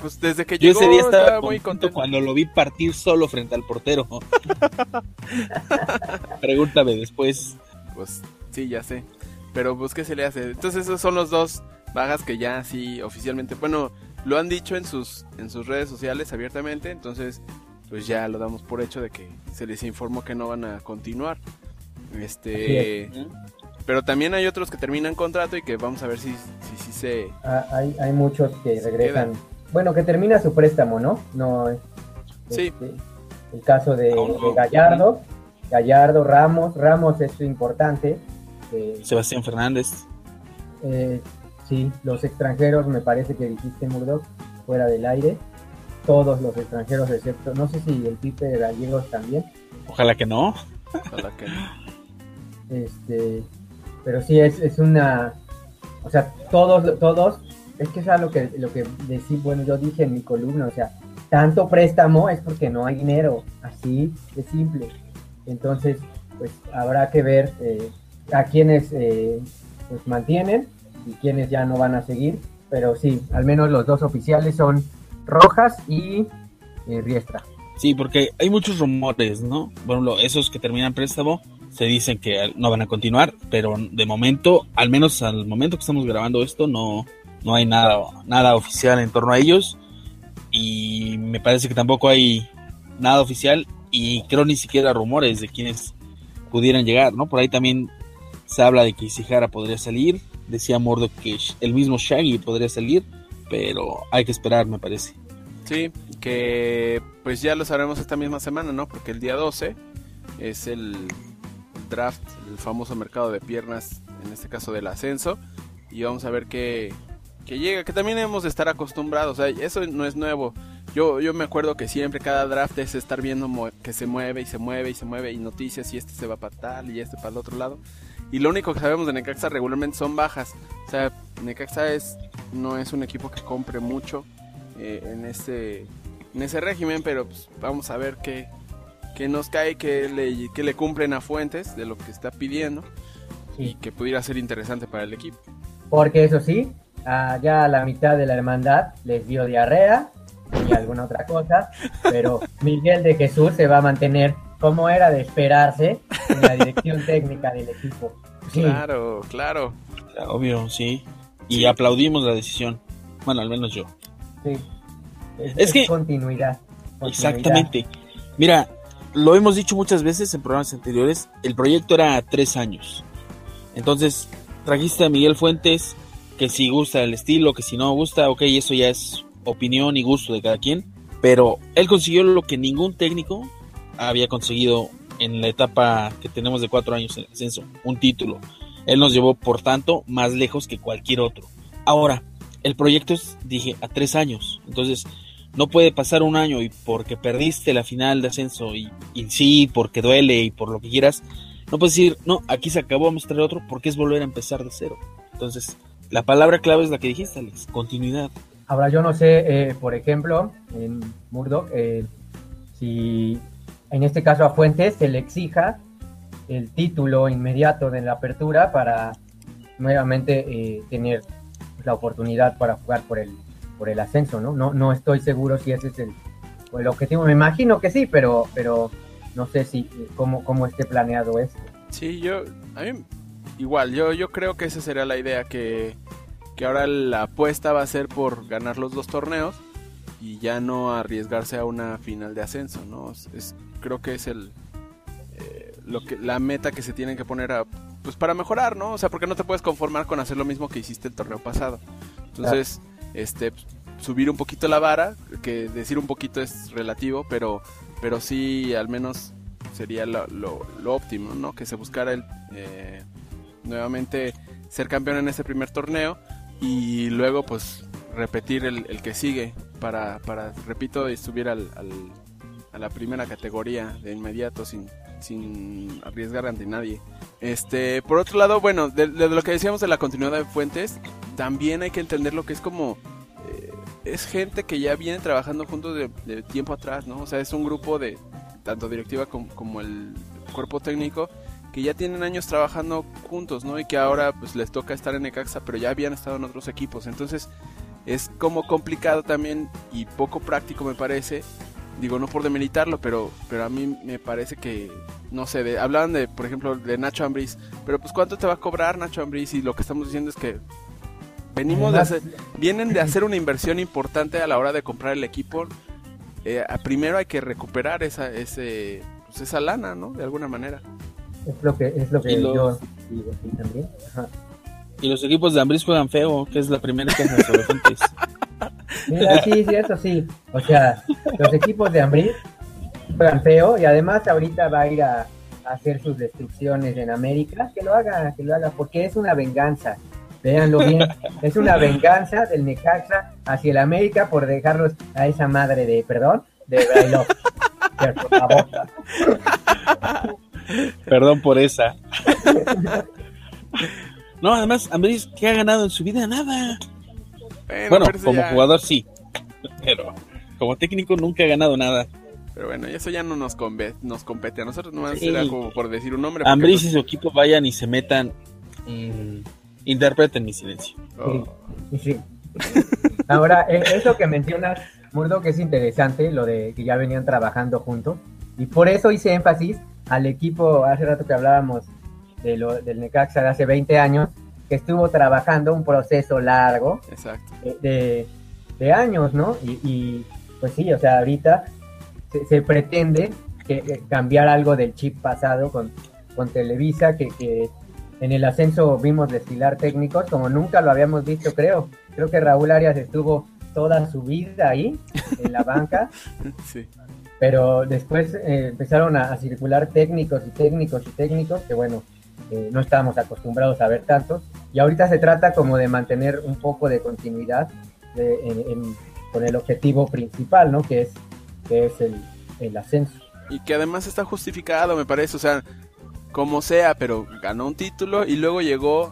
[SPEAKER 5] Pues desde que
[SPEAKER 6] Yo
[SPEAKER 5] llegó
[SPEAKER 6] ese día estaba
[SPEAKER 5] muy
[SPEAKER 6] contento
[SPEAKER 5] contento.
[SPEAKER 6] cuando lo vi partir solo frente al portero. [laughs] Pregúntame después.
[SPEAKER 5] Pues sí, ya sé. Pero pues, ¿qué se le hace? Entonces, esos son los dos bajas que ya sí oficialmente. Bueno, lo han dicho en sus, en sus redes sociales abiertamente. Entonces, pues ya lo damos por hecho de que se les informó que no van a continuar. Este. Pero también hay otros que terminan contrato y que vamos a ver si, si, si se.
[SPEAKER 4] Ah, hay, hay muchos que regresan. Bueno, que termina su préstamo, ¿no? No es.
[SPEAKER 5] Sí.
[SPEAKER 4] este, el caso de,
[SPEAKER 6] No, no.
[SPEAKER 4] de Gallardo. Gallardo, Ramos. Ramos es importante. Que
[SPEAKER 6] Sebastián Fernández.
[SPEAKER 4] Eh, sí, los extranjeros, me parece que dijiste, Murdoch, fuera del aire. Todos los extranjeros, excepto, no sé si el Pipe de Gallegos también.
[SPEAKER 6] Ojalá que no.
[SPEAKER 5] Ojalá que no.
[SPEAKER 4] Este, pero sí, es, es una. O sea, todos, todos. Es que es algo que, lo que decí, bueno, yo dije en mi columna, o sea, tanto préstamo es porque no hay dinero, así de simple. Entonces, pues habrá que ver eh, a quienes eh, pues mantienen y quienes ya no van a seguir, pero sí, al menos los dos oficiales son Rojas y eh, Riestra.
[SPEAKER 6] Sí, porque hay muchos rumores, ¿no? Bueno, esos que terminan préstamo se dicen que no van a continuar, pero de momento, al menos al momento que estamos grabando esto, no, no hay nada, nada oficial en torno a ellos y me parece que tampoco hay nada oficial y creo ni siquiera rumores de quienes pudieran llegar, ¿no? Por ahí también se habla de que Isihara podría salir, decía Mordo que el mismo Shaggy podría salir, pero hay que esperar, me parece.
[SPEAKER 5] Sí, que pues ya lo sabremos esta misma semana, ¿no? Porque el día 12 es el draft, el famoso mercado de piernas, en este caso del ascenso, y vamos a ver qué, que llega, que también hemos de estar acostumbrados, eso no es nuevo. Yo, yo me acuerdo que siempre cada draft es estar viendo que se mueve y se mueve y se mueve y noticias y este se va para tal y este para el otro lado. Y lo único que sabemos de Necaxa regularmente son bajas. O sea, Necaxa es, no es un equipo que compre mucho eh, en, ese, en ese régimen, pero pues, vamos a ver qué, qué nos cae, qué le, qué le cumplen a Fuentes de lo que está pidiendo y que pudiera ser interesante para el equipo.
[SPEAKER 4] Porque eso sí, ya a la mitad de la hermandad les dio diarrea y alguna otra cosa, pero [laughs] Miguel de Jesús se va a mantener como era de esperarse en la dirección [laughs] técnica del equipo.
[SPEAKER 5] Claro, claro.
[SPEAKER 6] Obvio, sí. Y aplaudimos la decisión. Bueno, al menos yo.
[SPEAKER 4] Sí. Es, que continuidad,
[SPEAKER 6] Exactamente. Mira, lo hemos dicho muchas veces en programas anteriores, el proyecto era tres años. Entonces, trajiste a Miguel Fuentes, que si gusta el estilo, que si no gusta, ok, eso ya es opinión y gusto de cada quien, pero él consiguió lo que ningún técnico había conseguido en la etapa que tenemos de cuatro años en ascenso, un título. Él nos llevó, por tanto, más lejos que cualquier otro. Ahora, el proyecto es, dije, a tres años, entonces no puede pasar un año y porque perdiste la final de ascenso y, y sí, porque duele y por lo que quieras, no puedes decir, no, aquí se acabó, vamos a traer otro, porque es volver a empezar de cero. Entonces, la palabra clave es la que dijiste, Alex, continuidad.
[SPEAKER 4] Ahora, yo no sé, eh, por ejemplo, en Murdoch, eh, si en este caso a Fuentes se le exija el título inmediato de la apertura para nuevamente eh, tener la oportunidad para jugar por el, por el ascenso, ¿no? ¿no? No estoy seguro si ese es el, el objetivo, me imagino que sí, pero, pero no sé si cómo, cómo esté planeado esto.
[SPEAKER 5] Sí, yo, a mí igual, yo, yo creo que esa sería la idea, que, ahora la apuesta va a ser por ganar los dos torneos y ya no arriesgarse a una final de ascenso, ¿no? Creo que es el eh, lo que la meta que se tienen que poner a, pues para mejorar, ¿no? O sea, porque no te puedes conformar con hacer lo mismo que hiciste el torneo pasado. Entonces, este subir un poquito la vara, que decir un poquito es relativo, pero pero sí al menos sería lo, lo, óptimo, ¿no? Que se buscara el eh, nuevamente ser campeón en ese primer torneo y luego pues repetir el, que sigue para, para, repito, subir al, a la primera categoría de inmediato sin, sin arriesgar ante nadie. Este, por otro lado, bueno, de, lo que decíamos de la continuidad de Fuentes, también hay que entender lo que es como eh, es gente que ya viene trabajando juntos de, tiempo atrás, ¿no? O sea, es un grupo de tanto directiva como, como el cuerpo técnico que ya tienen años trabajando juntos, ¿no? Y que ahora pues les toca estar en Necaxa, pero ya habían estado en otros equipos. Entonces es como complicado también y poco práctico me parece. Digo, no por demeritarlo, pero, pero a mí me parece que, no sé, de, hablaban de, por ejemplo, de Nacho Ambriz, pero pues ¿cuánto te va a cobrar Nacho Ambriz? Y lo que estamos diciendo es que venimos de hacer, vienen de hacer una inversión importante a la hora de comprar el equipo. Eh, primero hay que recuperar esa, ese, pues esa lana, ¿no? De alguna manera.
[SPEAKER 4] Es lo que, es lo que yo digo también.
[SPEAKER 6] Y los equipos de Ambris juegan feo, que es la primera sobre Fuentes. [laughs]
[SPEAKER 4] Sí, sí, eso sí. O sea, los equipos de Ambris juegan feo y además ahorita va a ir a, hacer sus destrucciones en América. Que lo haga, que lo haga, porque es una venganza. Véanlo bien. Es una venganza del Necaxa hacia el América por dejarlos a esa madre de, perdón, de Brailo. Por favor.
[SPEAKER 6] Perdón por esa. [laughs] No, además, Ambriz, ¿qué ha ganado en su vida? Nada. Bueno, como jugador sí, [laughs] pero como técnico nunca ha ganado nada.
[SPEAKER 5] Pero bueno, eso ya no nos, compete, nos compete. A nosotros no sí. como por decir un nombre.
[SPEAKER 6] Ambris y pues su equipo vayan y se metan. interpreten mi silencio.
[SPEAKER 4] Oh. Sí. Ahora, eh, eso que mencionas, Murdo, que es interesante, lo de que ya venían trabajando juntos. Y por eso hice énfasis al equipo, hace rato que hablábamos de lo, del Necaxa de hace 20 años, que estuvo trabajando un proceso largo
[SPEAKER 5] Exacto.
[SPEAKER 4] De, de, años, ¿no? Y, y, pues sí, o sea, ahorita se, pretende que, cambiar algo del chip pasado con, con Televisa, que, que, en el ascenso vimos desfilar técnicos como nunca lo habíamos visto, creo. Creo que Raúl Arias estuvo toda su vida ahí, en la banca. [laughs]
[SPEAKER 5] sí.
[SPEAKER 4] Pero después eh, empezaron a, a, circular técnicos y técnicos y técnicos, que bueno, eh, no estábamos acostumbrados a ver tantos. Y ahorita se trata como de mantener un poco de continuidad de, en, con el objetivo principal, ¿no? Que es que es el, el ascenso.
[SPEAKER 5] Y que además está justificado, me parece, o sea, como sea, pero ganó un título y luego llegó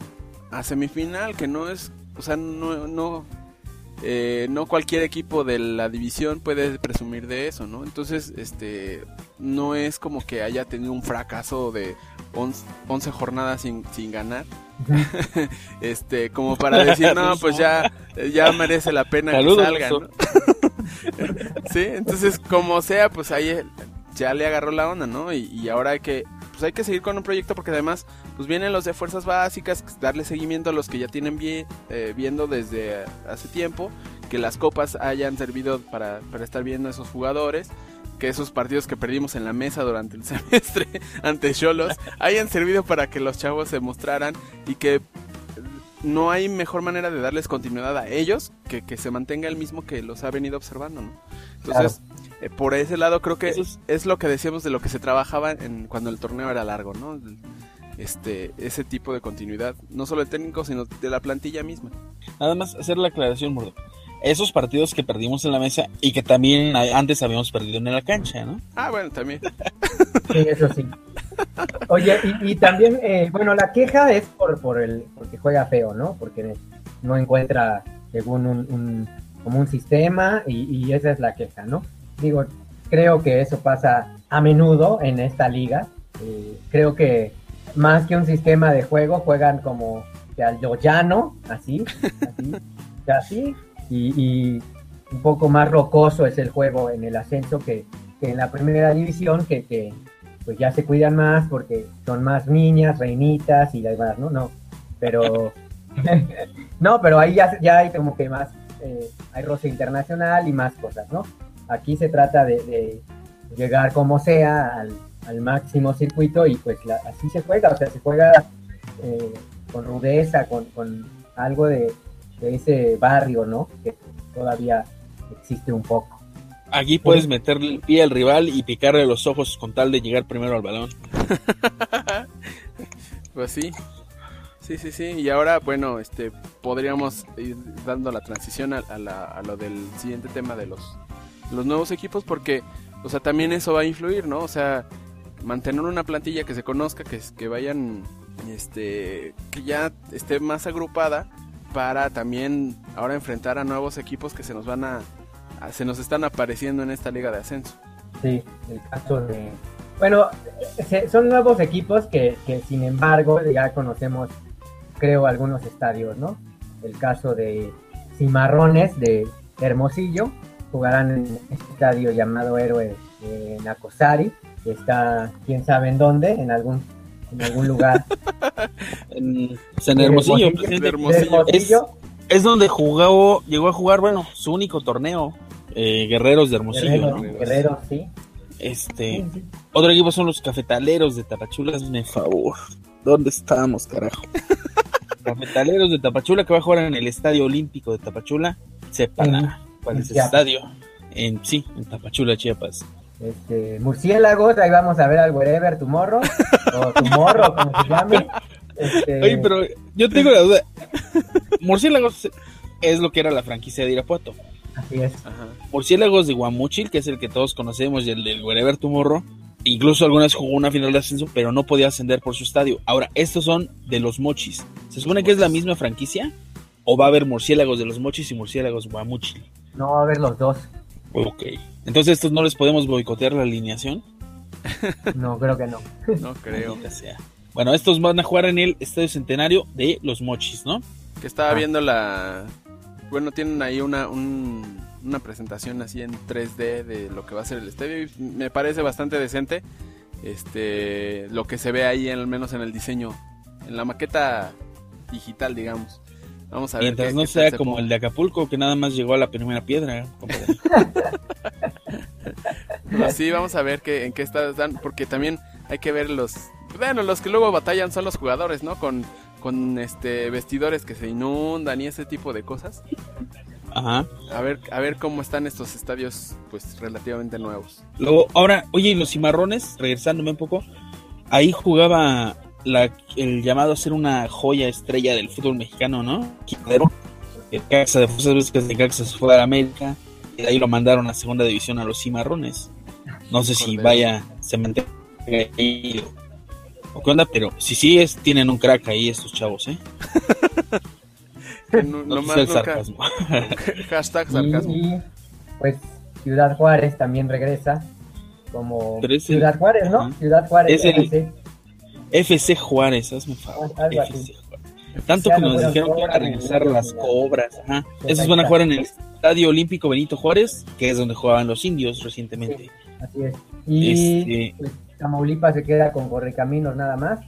[SPEAKER 5] a semifinal, que no es, o sea, no, no, eh, no cualquier equipo de la división puede presumir de eso, ¿no? Entonces, este, no es como que haya tenido un fracaso de 11, jornadas sin, sin ganar. [laughs] este, como para decir, no, pues ya, ya merece la pena que salga, ¿no? [laughs] sí, entonces como sea, pues ahí ya le agarró la onda, ¿no? Y, y, ahora hay que, pues hay que seguir con un proyecto porque además, pues vienen los de fuerzas básicas, darle seguimiento a los que ya tienen bien, eh, viendo desde hace tiempo, que las copas hayan servido para, para estar viendo a esos jugadores que esos partidos que perdimos en la mesa durante el [laughs] semestre ante Cholos hayan servido para que los chavos se mostraran y que no hay mejor manera de darles continuidad a ellos que que se mantenga el mismo que los ha venido observando, ¿no? Entonces, claro. eh, por ese lado creo que es, es, lo que decíamos de lo que se trabajaba en, cuando el torneo era largo, ¿no? Este, ese tipo de continuidad, no solo el técnico, sino de la plantilla misma.
[SPEAKER 6] Nada más hacer la aclaración, Mordo esos partidos que perdimos en la mesa y que también antes habíamos perdido en la cancha, ¿no?
[SPEAKER 5] Ah, bueno, también. [laughs]
[SPEAKER 4] Sí, eso sí. Oye, y, y también, eh, bueno, la queja es por, por el, porque juega feo, ¿no? Porque no encuentra, según un, un como un sistema y, y, esa es la queja, ¿no? Digo, creo que eso pasa a menudo en esta liga. Eh, creo que más que un sistema de juego, juegan como al llano, así, así, así, y, y, un poco más rocoso es el juego en el ascenso que, en la primera división, que, que, pues ya se cuidan más porque son más niñas, reinitas y demás, ¿no? No, pero... [laughs] no, pero ahí ya, ya hay como que más, eh, hay roce internacional y más cosas, ¿no? Aquí se trata de, llegar como sea al, al, máximo circuito y pues la, así se juega, o sea, se juega eh, con rudeza, con, con algo de, de ese barrio, ¿no? Que todavía existe un poco.
[SPEAKER 6] Aquí puedes meterle el pie al rival y picarle los ojos con tal de llegar primero al balón. [laughs]
[SPEAKER 5] pues sí. Sí, sí, sí. Y ahora, bueno, este, podríamos ir dando la transición a, a, la, a lo del siguiente tema de los, los nuevos equipos porque, o sea, también eso va a influir, ¿no? O sea, mantener una plantilla que se conozca, que, que vayan, este, que ya esté más agrupada para también ahora enfrentar a nuevos equipos que se nos van a, se nos están apareciendo en esta liga de ascenso.
[SPEAKER 4] Sí, el caso de bueno, son nuevos equipos que, que sin embargo ya conocemos creo algunos estadios, ¿no? El caso de Cimarrones de Hermosillo jugarán en este estadio llamado Héroe de Nacosari, que está quién sabe en dónde, en algún en algún lugar. [laughs]
[SPEAKER 6] en, pues en Hermosillo,
[SPEAKER 4] Hermosillo, Hermosillo.
[SPEAKER 6] Es, es, donde jugó, llegó a jugar, bueno, su único torneo, eh, Guerreros de Hermosillo.
[SPEAKER 4] Guerreros, ¿no? Guerreros sí.
[SPEAKER 6] Este, sí, sí. otro equipo son los Cafetaleros de Tapachula, hazme favor. ¿Dónde estamos, carajo? [laughs] Cafetaleros de Tapachula que va a jugar en el Estadio Olímpico de Tapachula. Sepa cuál es el estadio. En, sí, en Tapachula, Chiapas
[SPEAKER 4] este, murciélagos, ahí vamos a ver al wherever tomorrow, o tomorrow, como se llame.
[SPEAKER 6] Este, Oye, pero yo tengo la duda. Murciélagos es lo que era la franquicia de Irapuato.
[SPEAKER 4] Así es.
[SPEAKER 6] Murciélagos de Guamuchil, que es el que todos conocemos, y el del Wherever Tomorrow. Incluso algunas jugó una final de ascenso, pero no podía ascender por su estadio. Ahora, estos son de los Mochis. ¿Se supone que es la misma franquicia? ¿O va a haber murciélagos de los Mochis y murciélagos Guamuchil?
[SPEAKER 4] No, va a haber los dos.
[SPEAKER 6] Ok. Entonces, ¿estos no les podemos boicotear la alineación? [laughs]
[SPEAKER 4] No, creo que no. [laughs]
[SPEAKER 5] No creo.
[SPEAKER 6] que sea. Bueno, estos van a jugar en el Estadio Centenario de los Mochis, ¿no?
[SPEAKER 5] Que estaba ah. viendo la... Bueno, tienen ahí una, una presentación así en 3D de lo que va a ser el estadio y me parece bastante decente. Este, lo que se ve ahí, al menos en el diseño, en la maqueta digital, digamos. Vamos a ver.
[SPEAKER 6] Mientras no sea como el de Acapulco, que nada más llegó a la primera piedra. [laughs]
[SPEAKER 5] pues sí, vamos a ver qué, en qué están, porque también hay que ver los... Bueno, los que luego batallan son los jugadores, ¿no? Con, con este vestidores que se inundan y ese tipo de cosas.
[SPEAKER 6] Ajá.
[SPEAKER 5] A ver, a ver cómo están estos estadios, pues relativamente nuevos.
[SPEAKER 6] Luego, ahora, oye, y los cimarrones, regresándome un poco, ahí jugaba la, el llamado a ser una joya estrella del fútbol mexicano, ¿no? Quintero. El Caxa de Fuerzas de Caxa se fue a América y de ahí lo mandaron a segunda división a los cimarrones. No sé si vaya cementerio ahí o qué onda, pero si sí es, tienen un crack ahí estos chavos, ¿eh? [laughs]
[SPEAKER 5] no, no más sarcasmo. [laughs] Hashtag sarcasmo.
[SPEAKER 4] Y, pues Ciudad Juárez también regresa como Ciudad Juárez, ¿no? Ciudad Juárez.
[SPEAKER 6] Es FC Juárez, hazme favor. Tanto que nos dijeron que iban a regresar las cobras. Ajá. Esos van a jugar en el Estadio Olímpico Benito Juárez, que es donde jugaban los indios recientemente.
[SPEAKER 4] así es. Y este... pues, Tamaulipas se queda con Correcaminos nada más.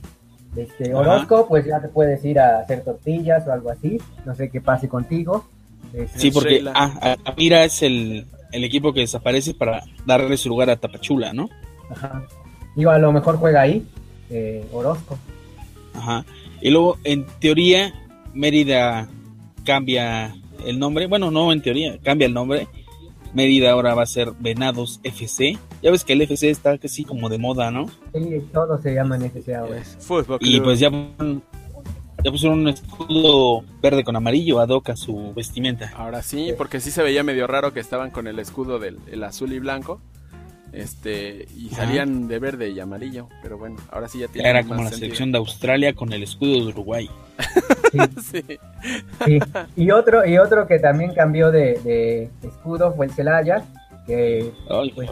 [SPEAKER 4] Este, Orozco, pues ya te puedes ir a hacer tortillas o algo así. No sé qué pase contigo.
[SPEAKER 6] Este, sí, porque ah, Mira es el, el, equipo que desaparece para darle su lugar a Tapachula, ¿no?
[SPEAKER 4] Ajá. Digo, a lo mejor juega ahí eh, Orozco.
[SPEAKER 6] Ajá. Y luego, en teoría, Mérida cambia el nombre. Bueno, no en teoría, cambia el nombre. Mérida ahora va a ser Venados FC. Ya ves que el FC está casi como de moda, ¿no?
[SPEAKER 4] Sí, todos se llaman FC ahora.
[SPEAKER 6] y pues ya, ya pusieron un escudo verde con amarillo ad hoc a su vestimenta.
[SPEAKER 5] Ahora sí, porque sí se veía medio raro que estaban con el escudo del azul y blanco este y salían de verde y amarillo, pero bueno, ahora sí ya tiene
[SPEAKER 6] Era como la selección de Australia con el escudo de Uruguay. [laughs]
[SPEAKER 4] Sí. Y otro y otro que también cambió de, escudo fue el Celaya, que
[SPEAKER 6] pues,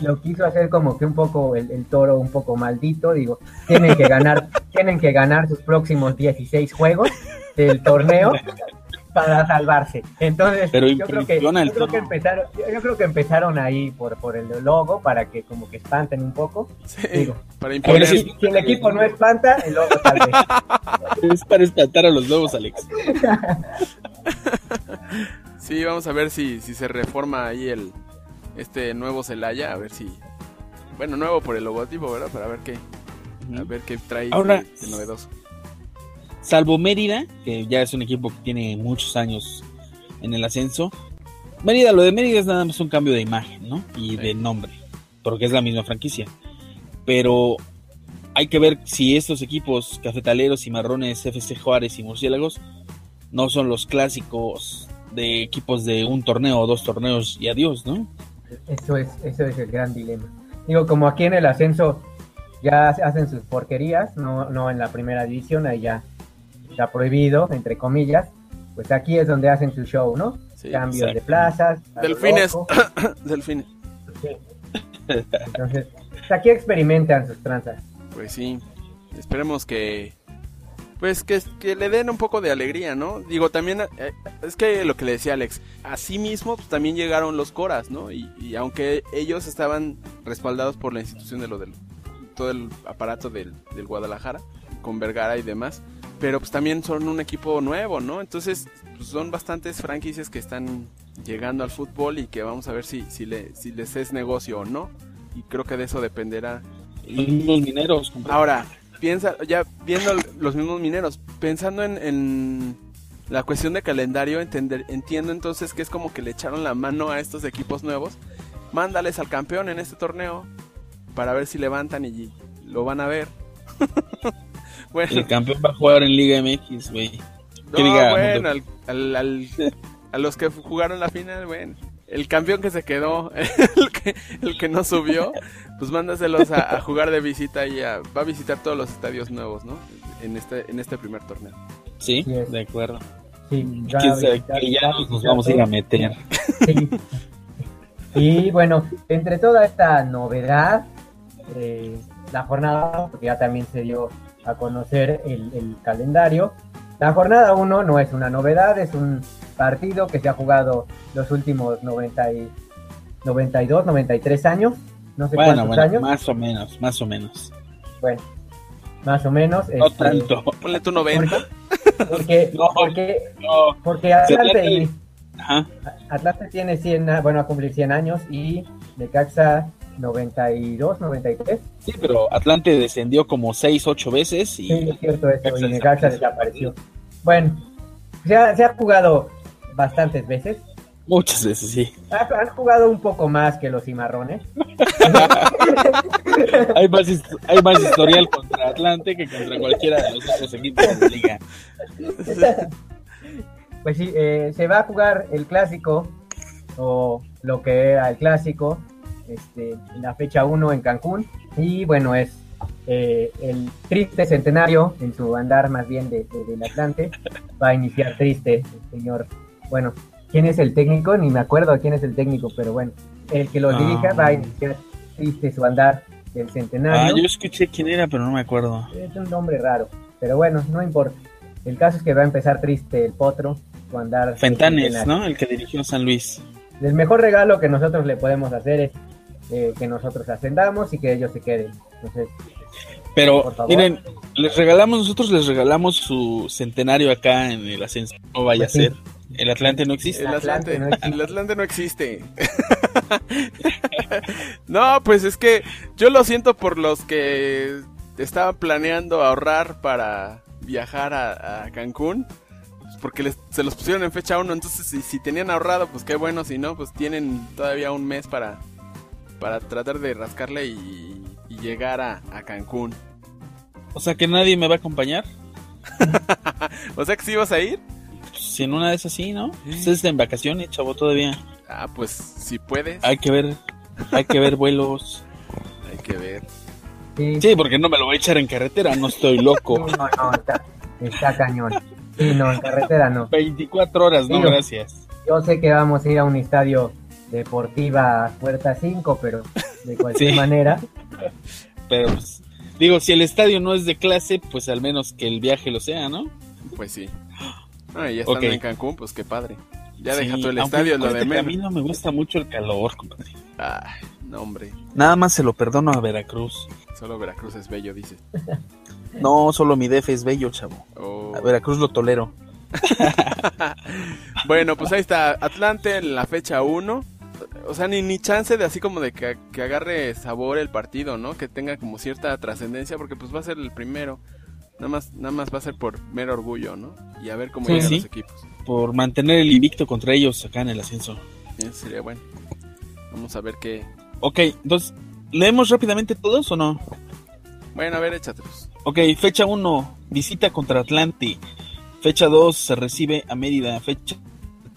[SPEAKER 6] lo,
[SPEAKER 4] quiso hacer como que un poco el, toro un poco maldito, digo, tienen que ganar [laughs] tienen que ganar sus próximos 16 juegos del torneo [laughs] para salvarse. Entonces, yo, creo que, empezaron, yo, creo que empezaron ahí por, por el logo para que como que espanten un poco.
[SPEAKER 5] para imponer.
[SPEAKER 4] Si, el equipo no espanta, el logo sale. [laughs]
[SPEAKER 6] es para espantar a los lobos, Alex. [laughs]
[SPEAKER 5] sí, vamos a ver si, si se reforma ahí el este nuevo Celaya, a ver si bueno, nuevo por el logotipo, ¿verdad? Para ver qué a ver qué trae
[SPEAKER 6] Ahora,
[SPEAKER 5] de novedoso.
[SPEAKER 6] Salvo Mérida, que ya es un equipo que tiene muchos años en el ascenso. Mérida, lo de Mérida es nada más un cambio de imagen, ¿no? Y de nombre, porque es la misma franquicia. Pero hay que ver si estos equipos cafetaleros y marrones, FC Juárez y Murciélagos, no son los clásicos de equipos de un torneo o dos torneos y adiós, ¿no?
[SPEAKER 4] Eso es, eso es el gran dilema. Digo, como aquí en el ascenso ya hacen sus porquerías, no, no en la primera división, ahí ya está prohibido, entre comillas, pues aquí es donde hacen su show, ¿no? Cambios de plazas.
[SPEAKER 5] Delfines. [laughs] Delfines.
[SPEAKER 4] Entonces, pues aquí experimentan sus tranzas.
[SPEAKER 5] Pues sí, esperemos que pues que, que, le den un poco de alegría, ¿no? Digo, también, eh, es que lo que le decía Alex, así mismo pues, también llegaron los Coras, ¿no? Y, aunque ellos estaban respaldados por la institución de lo del, todo el aparato del, del Guadalajara, con Vergara y demás, pero pues también son un equipo nuevo, ¿no? Entonces pues, son bastantes franquicias que están llegando al fútbol y que vamos a ver si, si, le, si les es negocio o no. Y creo que de eso dependerá.
[SPEAKER 6] Y, los mineros.
[SPEAKER 5] Ahora, piensa, ya viendo los mismos mineros, pensando en, en la cuestión de calendario, entender, entiendo entonces que es como que le echaron la mano a estos equipos nuevos. Mándales al campeón en este torneo para ver si levantan y lo van a ver. [laughs]
[SPEAKER 6] bueno. El campeón va a jugar en Liga MX, güey.
[SPEAKER 5] No, bueno, al, al, [laughs] a los que jugaron la final, bueno. El campeón que se quedó, [laughs] el que, el que no subió, pues mándaselos a, jugar de visita y a, va a visitar todos los estadios nuevos, ¿no? En este, en este primer torneo.
[SPEAKER 6] Sí, de acuerdo. Sí, ya, ya, nos vamos a ir a meter. Sí.
[SPEAKER 4] Y bueno, entre toda esta novedad, eh, la jornada, porque ya también se dio a conocer el, calendario, la jornada 1 no es una novedad, es un partido que se ha jugado los últimos 90 y 92, 93 años. No sé cuántos bueno, años.
[SPEAKER 6] Más o menos, más o menos.
[SPEAKER 4] Bueno, más o menos.
[SPEAKER 6] No este, tanto. [laughs]
[SPEAKER 5] Ponle tu 90.
[SPEAKER 4] Porque, [laughs] porque, porque Atlante, Atlante tiene 100, bueno, a cumplir 100 años y Necaxa 92, 93.
[SPEAKER 6] Sí, pero Atlante descendió como 6, 8 veces y...
[SPEAKER 4] Sí, es cierto eso, y Necaxa desapareció. Bueno, se ha, se ha jugado bastantes veces.
[SPEAKER 6] Muchas veces, sí. [laughs]
[SPEAKER 4] Han jugado un poco más que los cimarrones. [laughs]
[SPEAKER 6] hay, más, hay más historial contra Atlante que contra cualquiera de los otros equipos de la liga. [laughs]
[SPEAKER 4] Pues sí, eh, se va a jugar el clásico, o lo que era el clásico, este, en la fecha 1 en Cancún. Y bueno, es eh, el triste centenario, en su andar más bien de, del Atlante, va a iniciar triste el señor. Bueno, ¿quién es el técnico? Ni me acuerdo quién es el técnico, pero bueno, el que lo ah. dirija va a iniciar triste su andar del centenario.
[SPEAKER 6] Ah, yo escuché quién era, pero no me acuerdo.
[SPEAKER 4] Es un nombre raro, pero bueno, no importa. El caso es que va a empezar triste el potro andar.
[SPEAKER 6] Fentanes, ¿no? El que dirigió San Luis.
[SPEAKER 4] El mejor regalo que nosotros le podemos hacer es eh, que nosotros ascendamos y que ellos se queden. Entonces,
[SPEAKER 6] pero miren, les regalamos, nosotros les regalamos su centenario acá en el ascenso. No vaya a pues ser. El Atlante no existe.
[SPEAKER 5] El Atlante, no existe. El Atlante no existe. [laughs] no, pues es que yo lo siento por los que estaban planeando ahorrar para viajar a Cancún porque se los pusieron en fecha 1, entonces si, tenían ahorrado, pues qué bueno, si no, pues tienen todavía un mes para, para tratar de rascarle y, llegar a, Cancún.
[SPEAKER 6] O sea que nadie me va a acompañar. [laughs]
[SPEAKER 5] o sea que sí vas a ir.
[SPEAKER 6] Si en una de esas sí, ¿no? Ustedes en vacaciones, chavo, todavía.
[SPEAKER 5] Ah, pues si puedes.
[SPEAKER 6] Hay que ver, hay que ver vuelos.
[SPEAKER 5] hay que ver.
[SPEAKER 6] Sí. porque no me lo voy a echar en carretera, no estoy loco.
[SPEAKER 4] No, no, está, está cañón. Sí, no, en carretera no.
[SPEAKER 6] 24 horas, no, gracias.
[SPEAKER 4] Yo sé que vamos a ir a un estadio deportiva Puerta 5, pero de [laughs] cualquier manera.
[SPEAKER 6] Pero, pues, digo, si el estadio no es de clase, pues al menos que el viaje lo sea, ¿no?
[SPEAKER 5] Pues sí. Ah, ya estando en Cancún, pues qué padre. Ya deja todo el estadio, lo de
[SPEAKER 6] menos. A mí no me gusta mucho el calor, compadre.
[SPEAKER 5] Ay, no, hombre.
[SPEAKER 6] Nada más se lo perdono a Veracruz.
[SPEAKER 5] Solo Veracruz es bello, dices. [laughs]
[SPEAKER 6] No, solo mi DF es bello, chavo. Oh. A Veracruz lo tolero. [laughs]
[SPEAKER 5] bueno, pues ahí está Atlante en la fecha 1. O sea, ni, ni chance de así como de que, agarre sabor el partido, ¿no? Que tenga como cierta trascendencia porque pues va a ser el primero. Nada más, nada más va a ser por mero orgullo, ¿no? Y a ver cómo llegan los equipos.
[SPEAKER 6] Por mantener el invicto contra ellos acá en el ascenso.
[SPEAKER 5] Eso sería bueno. Vamos a ver qué.
[SPEAKER 6] Ok, entonces, ¿leemos rápidamente todos o no?
[SPEAKER 5] Bueno, a ver, échatelos.
[SPEAKER 6] Ok, fecha 1, visita contra Atlante. Fecha 2, se recibe a Mérida. Fecha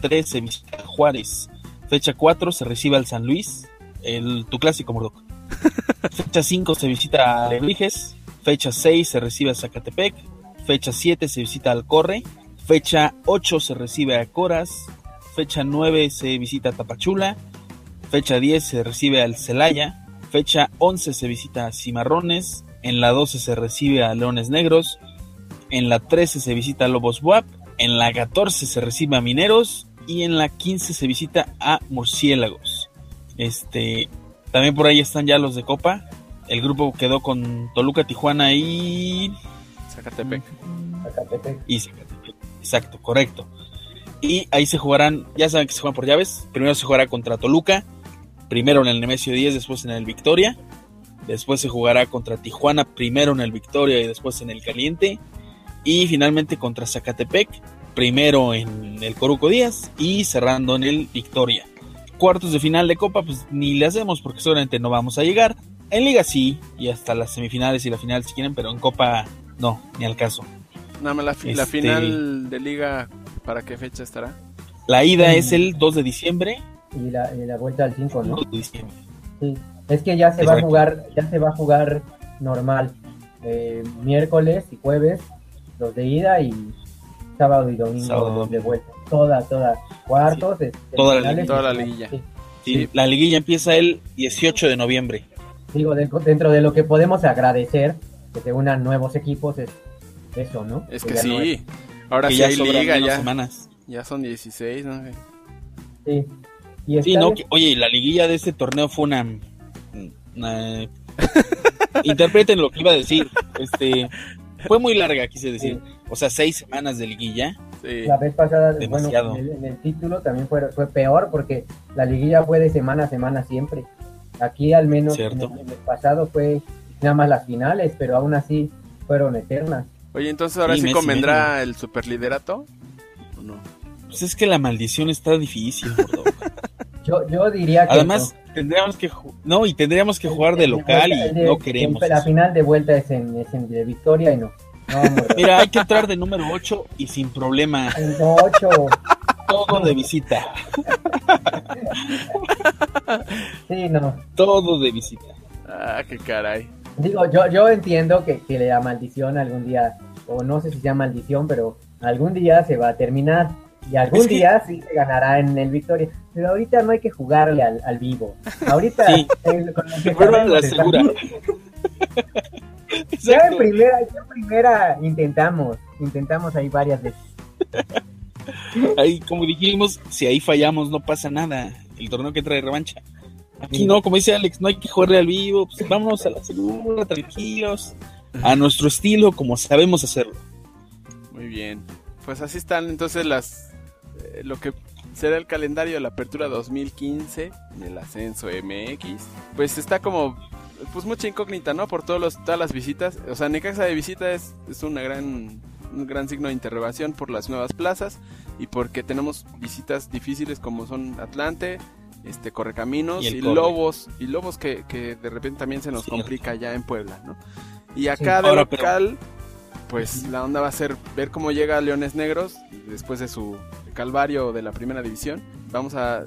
[SPEAKER 6] 3, se visita a Juárez. Fecha 4, se recibe al San Luis. El, tu clásico, Mordoc. [laughs] fecha 5, se visita a Alebrijes. Fecha 6, se recibe a Zacatepec. Fecha 7, se visita al Corre. Fecha 8, se recibe a Coras. Fecha 9, se visita a Tapachula. Fecha 10, se recibe al Celaya. Fecha 11, se visita a Cimarrones. En la 12 se recibe a Leones Negros. En la 13 se visita a Lobos Buap. En la 14 se recibe a Mineros. Y en la 15 se visita a Murciélagos. Este, también por ahí están ya los de Copa. El grupo quedó con Toluca, Tijuana y.
[SPEAKER 5] Zacatepec.
[SPEAKER 6] Y Zacatepec. Exacto, correcto. Y ahí se jugarán, ya saben que se juegan por llaves. Primero se jugará contra Toluca, primero en el Nemesio 10, después en el Victoria. Después se jugará contra Tijuana, primero en el Victoria y después en el Caliente. Y finalmente contra Zacatepec, primero en el Coruco Díaz y cerrando en el Victoria. Cuartos de final de Copa, pues ni le hacemos porque seguramente no vamos a llegar. En Liga sí, y hasta las semifinales y la final si quieren, pero en Copa no, ni al caso.
[SPEAKER 5] Nada más la, fi- la
[SPEAKER 6] Este-
[SPEAKER 5] final de liga, ¿para qué fecha estará?
[SPEAKER 6] La ida es el 2 de diciembre.
[SPEAKER 4] Y la, y la vuelta al 5, ¿no?
[SPEAKER 6] 2 de diciembre.
[SPEAKER 4] Sí. Es que ya se va a jugar, ya se va a jugar normal. Eh, miércoles y jueves, los de ida y sábado y domingo
[SPEAKER 6] Sábado,
[SPEAKER 4] de vuelta. Toda, toda. Cuartos, este,
[SPEAKER 6] Toda la
[SPEAKER 5] toda liguilla.
[SPEAKER 4] Sí.
[SPEAKER 6] Sí,
[SPEAKER 5] Sí.
[SPEAKER 6] La liguilla empieza el 18 de noviembre.
[SPEAKER 4] Digo, de- dentro de lo que podemos agradecer que se unan nuevos equipos es eso, ¿no?
[SPEAKER 5] Es que
[SPEAKER 4] no
[SPEAKER 5] sí. Ahora
[SPEAKER 6] que
[SPEAKER 5] sí
[SPEAKER 6] ya
[SPEAKER 5] hay liga, ya,
[SPEAKER 6] semanas.
[SPEAKER 5] ya son 16, ¿no?
[SPEAKER 4] Sí. Y
[SPEAKER 6] Sí, no, que- oye, la liguilla de este torneo fue una... una- [laughs] Interpreten lo que iba a decir. Este, fue muy larga, quise decir. O sea, seis semanas de liguilla.
[SPEAKER 5] Sí.
[SPEAKER 4] La vez pasada,
[SPEAKER 6] Demasiado.
[SPEAKER 4] bueno, en el, en el título también fue, fue peor porque la liguilla fue de semana a semana siempre. Aquí al menos en el, en el pasado fue nada más las finales, pero aún así fueron eternas.
[SPEAKER 5] Oye, entonces ahora
[SPEAKER 6] Sí,
[SPEAKER 5] sí
[SPEAKER 6] mes y
[SPEAKER 5] convendrá el superliderato. ¿O no?
[SPEAKER 6] Pues es que la maldición está difícil. [laughs]
[SPEAKER 4] Yo, yo diría que
[SPEAKER 6] Además, tendríamos que... No, y tendríamos que jugar de local
[SPEAKER 4] vuelta-
[SPEAKER 6] y
[SPEAKER 4] de-
[SPEAKER 6] no queremos.
[SPEAKER 4] La
[SPEAKER 6] eso.
[SPEAKER 4] final de vuelta es en, es en de victoria y no.
[SPEAKER 6] Mira, hay que entrar de número 8 y sin problema.
[SPEAKER 4] En ocho.
[SPEAKER 6] Todo de visita.
[SPEAKER 4] Sí, no.
[SPEAKER 6] Todo de visita.
[SPEAKER 5] Ah, qué caray.
[SPEAKER 4] Digo, yo, yo entiendo que, que la maldición algún día, o no sé si sea maldición, pero algún día se va a terminar. Y algún
[SPEAKER 6] Es que-
[SPEAKER 4] día sí se ganará en el Victoria. Pero ahorita no hay que jugarle al, al vivo. Ahorita
[SPEAKER 6] Sí.
[SPEAKER 4] el- con lo que
[SPEAKER 6] la segura.
[SPEAKER 4] Ya en primera, ya en primera intentamos, intentamos ahí varias veces.
[SPEAKER 6] Ahí, como dijimos, si ahí fallamos no pasa nada. El torneo que trae revancha. Aquí no, como dice Alex, no hay que jugarle al vivo. Pues vámonos a la segura, tranquilos. A nuestro estilo, como sabemos hacerlo.
[SPEAKER 5] Muy bien. Pues así están entonces las eh, lo que será el calendario de la apertura 2015 en el ascenso MX. Pues está como pues mucha incógnita, ¿no? Por todos los, todas las visitas. O sea, Necaxa de visita es, es una gran un gran signo de interrogación por las nuevas plazas y porque tenemos visitas difíciles como son Atlante, este Correcaminos
[SPEAKER 6] Y
[SPEAKER 5] y. Lobos y Lobos que, que de repente también se nos complica ya en Puebla, ¿no? Y acá de
[SPEAKER 6] Ahora, pero-
[SPEAKER 5] local pues la onda va a ser ver cómo llega Leones Negros después de su calvario de la primera división. Vamos a, a-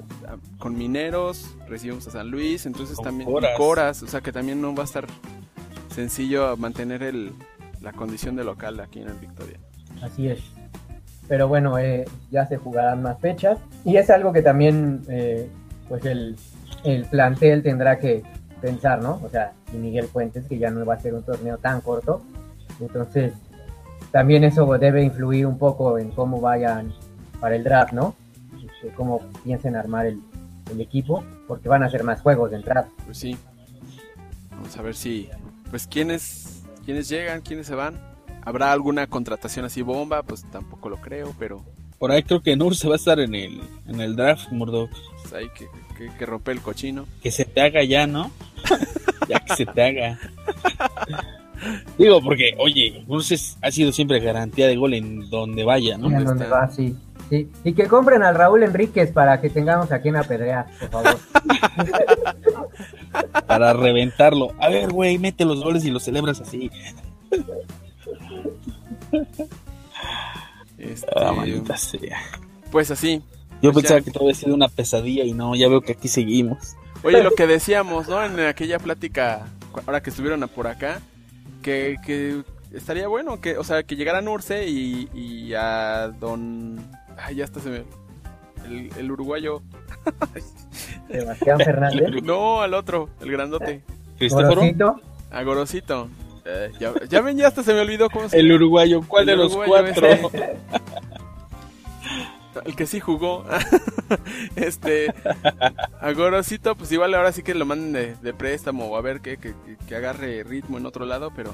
[SPEAKER 5] con Mineros, recibimos a San Luis, entonces
[SPEAKER 6] Con
[SPEAKER 5] también y
[SPEAKER 6] Coras.
[SPEAKER 5] Coras, o sea que también no va a estar sencillo mantener el, la condición de local aquí en el Victoria.
[SPEAKER 4] Así es. Pero bueno, eh, ya se jugarán más fechas. Y es algo que también, eh, pues el, el plantel tendrá que pensar, ¿no? O sea, y Miguel Fuentes, que ya no va a ser un torneo tan corto. Entonces, también eso debe influir un poco en cómo vayan para el draft, ¿no? Este, cómo piensen armar el, el equipo, porque van a ser más juegos de entrada.
[SPEAKER 5] Pues sí. Vamos a ver si pues quiénes quiénes llegan, quiénes se van. ¿Habrá alguna contratación así bomba? Pues tampoco lo creo, pero
[SPEAKER 6] Por ahí creo que Nur se va a estar en el, en el draft, Murdoch.
[SPEAKER 5] pues, hay que, que, que romper el cochino.
[SPEAKER 6] Que se te haga ya, ¿no? [laughs] ya que se te haga. Digo, porque, oye, Nur es- ha sido siempre garantía de gol en donde vaya, ¿no?
[SPEAKER 4] en
[SPEAKER 5] ¿Dónde
[SPEAKER 4] donde va, sí. sí. Y que compren al Raúl Enríquez para que tengamos a quien apedrear, por favor. [laughs]
[SPEAKER 6] Para reventarlo. A ver, güey, mete los goles y los celebras así.
[SPEAKER 5] Este,
[SPEAKER 6] Ah, maldita sea.
[SPEAKER 5] pues así.
[SPEAKER 6] Yo
[SPEAKER 5] Pues
[SPEAKER 6] pensaba
[SPEAKER 5] ya.
[SPEAKER 6] que todo había sido una pesadilla y no, ya veo que aquí seguimos.
[SPEAKER 5] Oye, lo que decíamos, ¿no? En aquella plática, ahora que estuvieron por acá, que, que estaría bueno que, o sea, que llegaran Urce y, y a don... Ay, ya está se me... El, el uruguayo. [laughs]
[SPEAKER 4] Sebastián Fernández. [laughs]
[SPEAKER 5] No, al otro, el grandote.
[SPEAKER 6] Cristóforo,
[SPEAKER 4] Gorosito,
[SPEAKER 5] A Gorosito. Eh, ya, ya ven, ya hasta se me olvidó cómo se
[SPEAKER 6] el uruguayo, ¿cuál
[SPEAKER 5] El
[SPEAKER 6] de los cuatro?
[SPEAKER 5] ese. [laughs] El que sí jugó. [laughs] este. A Gorosito, pues igual ahora sí que lo manden de, de préstamo o a ver que, que, que agarre ritmo en otro lado, pero.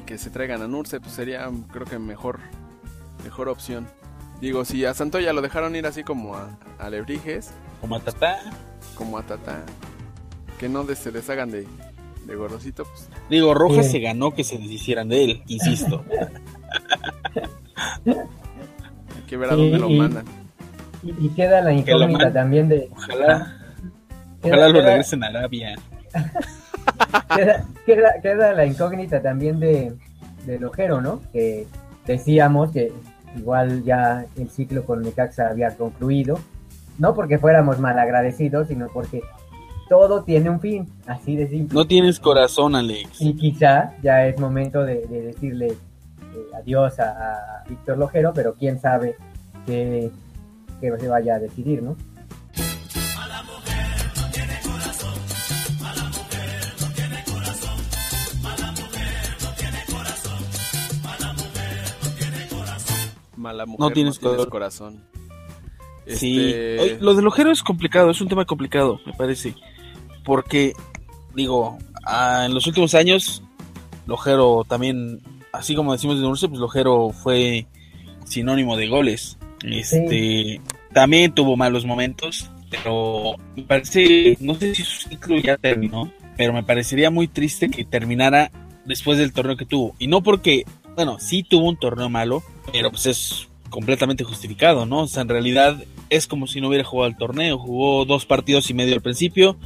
[SPEAKER 5] Y que se traigan a Nurse, pues sería, creo que mejor. Mejor opción. Digo, si a Santoya lo dejaron ir así como a, a Lebrijes,
[SPEAKER 6] Como a Tatá.
[SPEAKER 5] como a Tata, que no de- se deshagan de, de Gorosito, pues.
[SPEAKER 6] Digo, Rojas
[SPEAKER 4] Sí.
[SPEAKER 6] se ganó que se deshicieran de él, insisto. [laughs]
[SPEAKER 5] Que ver a
[SPEAKER 4] Sí,
[SPEAKER 5] dónde lo
[SPEAKER 4] y-
[SPEAKER 5] mandan.
[SPEAKER 4] y, y queda la incógnita también de...
[SPEAKER 6] Ojalá,
[SPEAKER 4] Queda,
[SPEAKER 6] ojalá lo regresen a Arabia. [laughs]
[SPEAKER 4] queda- queda- queda la incógnita también de, del Ojero, ¿no? Que decíamos que igual ya el ciclo con Necaxa había concluido, no porque fuéramos malagradecidos, sino porque todo tiene un fin, así de simple.
[SPEAKER 6] No tienes corazón, Alex.
[SPEAKER 4] Y quizá ya es momento de, decirle adiós a, Víctor Lojero, pero quién sabe qué, qué se vaya a decidir, ¿no?
[SPEAKER 5] Mala mujer, no tienes, corazón.
[SPEAKER 6] Sí, este, lo del ojero es complicado, es un tema complicado, me parece. Porque, digo, ah, en los últimos años, Lojero también, así como decimos de Dulce, pues Lojero fue sinónimo de goles. Este, también tuvo malos momentos, pero me parece, no sé si su ciclo ya terminó, pero me parecería muy triste que terminara después del torneo que tuvo. Y no porque, bueno, sí tuvo un torneo malo, pero pues es completamente justificado, ¿no? O sea, en realidad es como si no hubiera jugado el torneo, jugó dos partidos y medio al principio,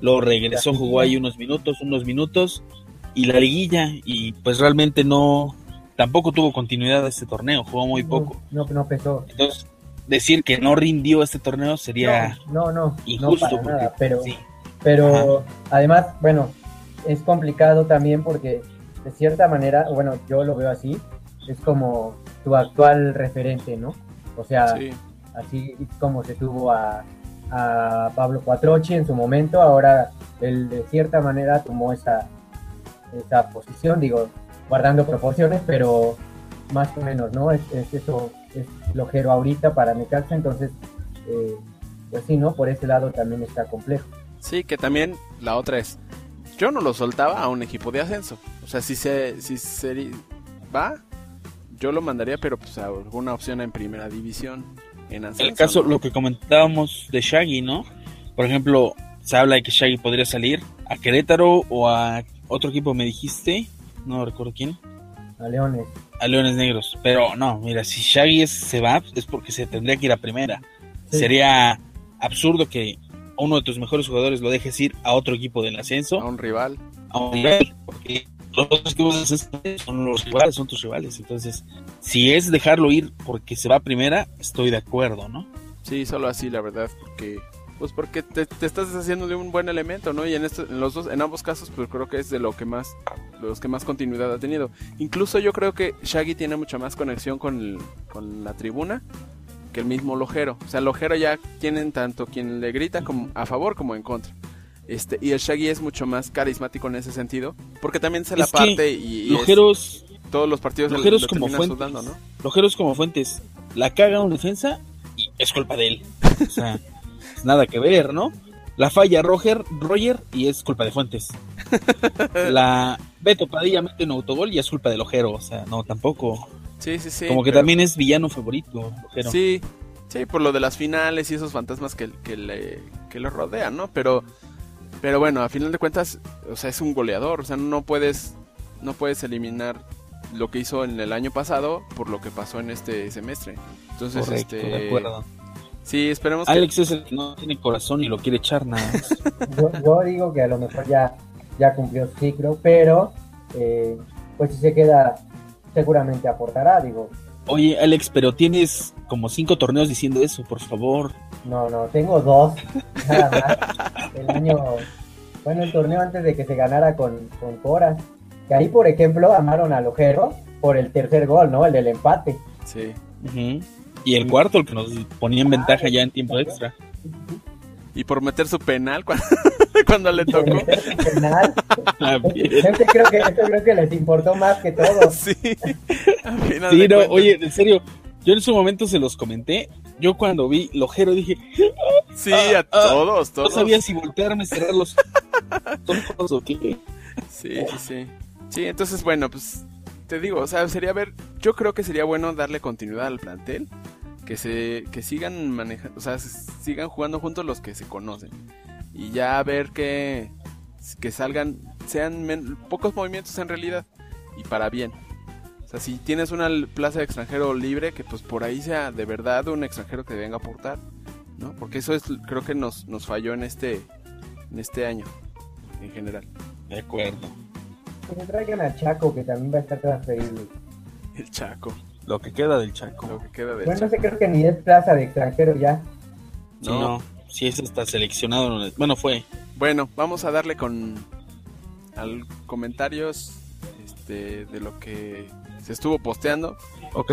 [SPEAKER 6] luego regresó, jugó ahí unos minutos, unos minutos, y la liguilla, y pues realmente no, tampoco tuvo continuidad de este torneo, jugó muy poco.
[SPEAKER 4] No, no, pesó.
[SPEAKER 6] Entonces, decir que no rindió este torneo sería
[SPEAKER 4] no, no, injusto. nada, pero, pero además, bueno, es complicado también porque de cierta manera, bueno, yo lo veo así, es como tu actual referente, ¿no? O sea, así como se tuvo a, Pablo Cuatrochi en su momento, ahora él de cierta manera tomó esa, esa posición, digo, guardando proporciones, pero más o menos, ¿no? Es, eso, es lojero ahorita para Necaxa, entonces, eh, pues sí, ¿no? Por ese lado también está complejo.
[SPEAKER 5] Sí, que también la otra es, yo no lo soltaba a un equipo de ascenso, o sea, si se, si se va, yo lo mandaría, pero pues a alguna opción en primera división. En
[SPEAKER 6] el caso, lo que comentábamos de Shaggy, ¿no? Por ejemplo, se habla de que Shaggy podría salir a Querétaro o a otro equipo, me dijiste, no recuerdo quién.
[SPEAKER 4] A Leones.
[SPEAKER 6] A Leones Negros. Pero no, mira, si Shaggy se va, es porque se tendría que ir a primera. Sería absurdo que uno de tus mejores jugadores lo dejes ir a otro equipo del ascenso.
[SPEAKER 5] A un rival.
[SPEAKER 6] A un rival, porque los equipos son los rivales, son tus rivales. Entonces, si es dejarlo ir porque se va a primera, estoy de acuerdo, ¿no?
[SPEAKER 5] Sí, solo así, la verdad, porque pues porque te, estás deshaciendo de un buen elemento, ¿no? Y en, en los dos, en ambos casos, pues creo que es de lo que más, los que más continuidad ha tenido. Incluso yo creo que Shaggy tiene mucha más conexión con, con la tribuna que el mismo Lojero. O sea, el Lojero ya tienen tanto quien le grita como a favor como en contra. Este, y el Shaggy es mucho más carismático en ese sentido, porque también se la parte y,
[SPEAKER 6] Lojeros,
[SPEAKER 5] todos los partidos
[SPEAKER 6] Lojeros como fuentes, ¿no? Lojeros como fuentes, la caga un defensa y es culpa de él. O sea, [laughs] nada que ver, ¿no? La falla Roger, Roger y es culpa de Fuentes. [laughs] La Beto Padilla mete un autogol y es culpa del ojero, o sea, no, tampoco.
[SPEAKER 5] Sí, sí, sí.
[SPEAKER 6] Como que también es villano favorito, ojero.
[SPEAKER 5] Sí, sí, por lo de las finales y esos fantasmas que, que, le, que lo rodean, ¿no? Pero pero bueno, a final de cuentas, o sea, es un goleador, o sea, no puedes no puedes eliminar lo que hizo en el año pasado por lo que pasó en este semestre. Entonces, este de acuerdo. Sí, esperemos
[SPEAKER 6] Alex es el que no tiene corazón y lo quiere echar nada [laughs]
[SPEAKER 4] yo, digo que a lo mejor ya, ya cumplió su ciclo, pero eh, pues si se queda, seguramente aportará, digo.
[SPEAKER 6] Oye, Alex, pero tienes como cinco torneos diciendo eso, por favor.
[SPEAKER 4] No, no, tengo dos, nada más. El año, bueno, el torneo antes de que se ganara con, con Cora. Que ahí, por ejemplo, amaron al Ojero por el tercer gol, ¿no? El del empate.
[SPEAKER 5] Sí.
[SPEAKER 6] Y el cuarto, el que nos ponía en ventaja ya en tiempo extra.
[SPEAKER 5] Y por meter su penal cuando, [laughs] cuando le tocó.
[SPEAKER 4] Penal. Ah, creo que, eso creo que les importó más que todo. [laughs]
[SPEAKER 5] Sí.
[SPEAKER 6] Sí, no, oye, en serio, yo en su momento se los comenté. Yo cuando vi Lojero dije.
[SPEAKER 5] Sí, a ah, ah, todos, todos.
[SPEAKER 6] No sabía si voltearme, cerrar los ojos o qué.
[SPEAKER 5] Sí, sí, sí. Sí, entonces, bueno, pues te digo, o sea, sería ver. Yo creo que sería bueno darle continuidad al plantel. Que se que sigan manejando, o sea, sigan jugando juntos los que se conocen. Y ya ver que, que salgan, sean pocos movimientos en realidad. Y para bien. O sea, si tienes una plaza de extranjero libre, que pues por ahí sea de verdad un extranjero que venga a aportar, ¿no? Porque eso es, creo que nos, nos falló en este, en este año, en general.
[SPEAKER 6] De acuerdo.
[SPEAKER 4] Que se traigan a Chaco, que también va a estar transferible.
[SPEAKER 5] El Chaco.
[SPEAKER 6] Lo que queda del Chaco.
[SPEAKER 5] Lo que queda del
[SPEAKER 4] Bueno, no
[SPEAKER 5] Chaco.
[SPEAKER 4] sé, creo que ni es plaza de extranjero ya.
[SPEAKER 6] Sí,
[SPEAKER 5] No.
[SPEAKER 6] no. Si ese está seleccionado. no es- Bueno, fue.
[SPEAKER 5] Bueno, vamos a darle con al comentarios este, de lo que se estuvo posteando.
[SPEAKER 6] Ok.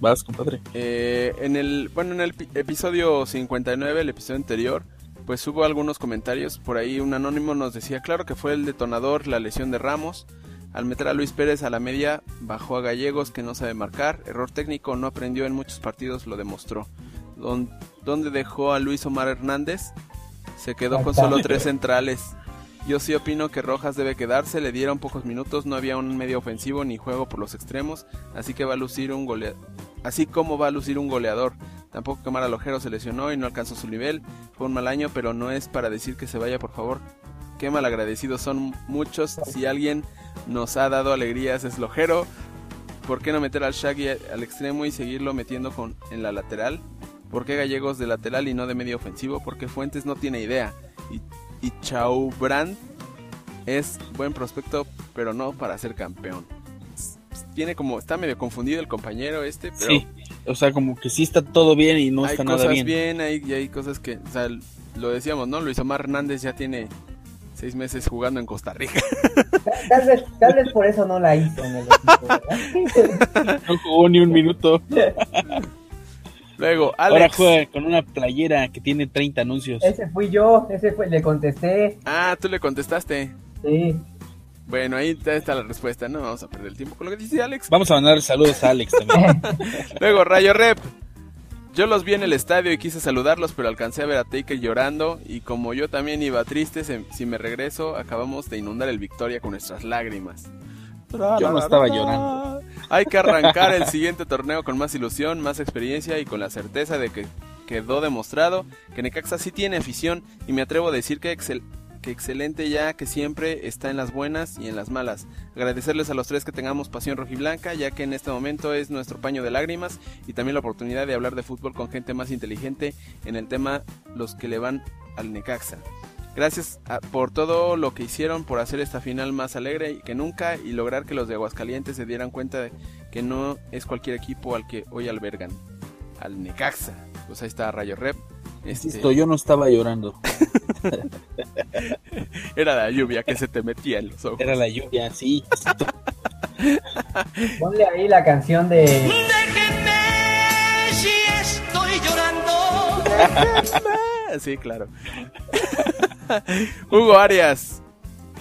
[SPEAKER 6] Vas, compadre.
[SPEAKER 5] Eh, en el bueno en el pi- episodio 59, el episodio anterior, pues hubo algunos comentarios. Por ahí un anónimo nos decía, claro que fue el detonador, la lesión de Ramos. Al meter a Luis Pérez a la media, bajó a Gallegos que no sabe marcar. Error técnico, no aprendió en muchos partidos, lo demostró. Don- ¿Dónde dejó a Luis Omar Hernández? Se quedó con solo tres centrales. Yo sí opino que Rojas debe quedarse, le dieron pocos minutos, no había un medio ofensivo ni juego por los extremos, así que va a lucir un golea- así como va a lucir un goleador. Tampoco Camara Lojero se lesionó y no alcanzó su nivel, fue un mal año, pero no es para decir que se vaya, por favor. Qué malagradecidos son muchos, si alguien nos ha dado alegrías es Lojero. ¿Por qué no meter al Shaggy al extremo y seguirlo metiendo con en la lateral? ¿Por qué Gallegos de lateral y no de medio ofensivo? Porque Fuentes no tiene idea. Y, y Chaubrand es buen prospecto, pero no para ser campeón. Tiene como, está medio confundido el compañero este, pero
[SPEAKER 6] Sí. O sea, como que sí está todo bien y no
[SPEAKER 5] hay
[SPEAKER 6] está
[SPEAKER 5] cosas
[SPEAKER 6] nada
[SPEAKER 5] bien,
[SPEAKER 6] bien.
[SPEAKER 5] hay, y hay cosas que, o sea, lo decíamos, ¿no? Luis Omar Hernández ya tiene seis meses jugando en Costa Rica. [laughs]
[SPEAKER 4] Tal vez, tal vez por eso no la hizo en el equipo, ¿verdad?
[SPEAKER 6] No jugó ni un minuto.
[SPEAKER 5] Luego,
[SPEAKER 6] Ahora
[SPEAKER 5] Alex.
[SPEAKER 6] juega con una playera que tiene 30 anuncios.
[SPEAKER 4] ese fui yo, ese fue, le contesté.
[SPEAKER 5] Ah, tú le contestaste.
[SPEAKER 4] Sí.
[SPEAKER 5] Bueno, ahí está está la respuesta. No vamos a perder el tiempo con lo que dice Alex.
[SPEAKER 6] Vamos a mandar saludos a Alex también. [laughs]
[SPEAKER 5] Luego, Rayo Rep. Yo los vi en el estadio y quise saludarlos, pero alcancé a ver a Taker llorando. Y como yo también iba triste, se- si me regreso, acabamos de inundar el Victoria con nuestras lágrimas.
[SPEAKER 6] Yo no estaba llorando.
[SPEAKER 5] Hay que arrancar el siguiente torneo con más ilusión, más experiencia y con la certeza de que quedó demostrado que Necaxa sí tiene afición y me atrevo a decir que, excel- que excelente ya que siempre está en las buenas y en las malas. Agradecerles a los tres que tengamos pasión rojiblanca ya que en este momento es nuestro paño de lágrimas y también la oportunidad de hablar de fútbol con gente más inteligente en el tema los que le van al Necaxa. Gracias a- por todo lo que hicieron por hacer esta final más alegre que nunca y lograr que los de Aguascalientes se dieran cuenta que no es cualquier equipo al que hoy albergan. Al Necaxa. Pues ahí está Rayo Rep. Este,
[SPEAKER 6] Insisto, yo no estaba llorando. [laughs]
[SPEAKER 5] Era la lluvia que se te metía en los ojos.
[SPEAKER 6] Era la lluvia, sí. [laughs]
[SPEAKER 4] Ponle ahí la canción de.
[SPEAKER 7] Déjenme si estoy llorando. [laughs]
[SPEAKER 5] sí, claro. Hugo Arias.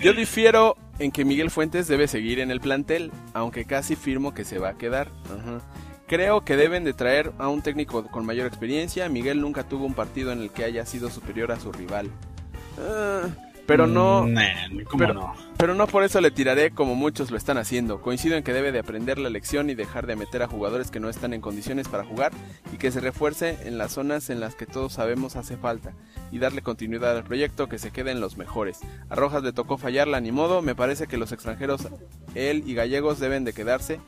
[SPEAKER 5] Yo difiero en que Miguel Fuentes debe seguir en el plantel, aunque casi firmo que se va a quedar. Ajá. Creo que deben de traer a un técnico con mayor experiencia. Miguel nunca tuvo un partido en el que haya sido superior a su rival. Ah, pero no,
[SPEAKER 6] Mm, Nah, ¿cómo
[SPEAKER 5] pero-
[SPEAKER 6] no?
[SPEAKER 5] pero no por eso le tiraré como muchos lo están haciendo. Coincido en que debe de aprender la lección y dejar de meter a jugadores que no están en condiciones para jugar y que se refuerce en las zonas en las que todos sabemos hace falta y darle continuidad al proyecto que se queden los mejores. A Rojas le tocó fallarla ni modo, me parece que los extranjeros, él y Gallegos deben de quedarse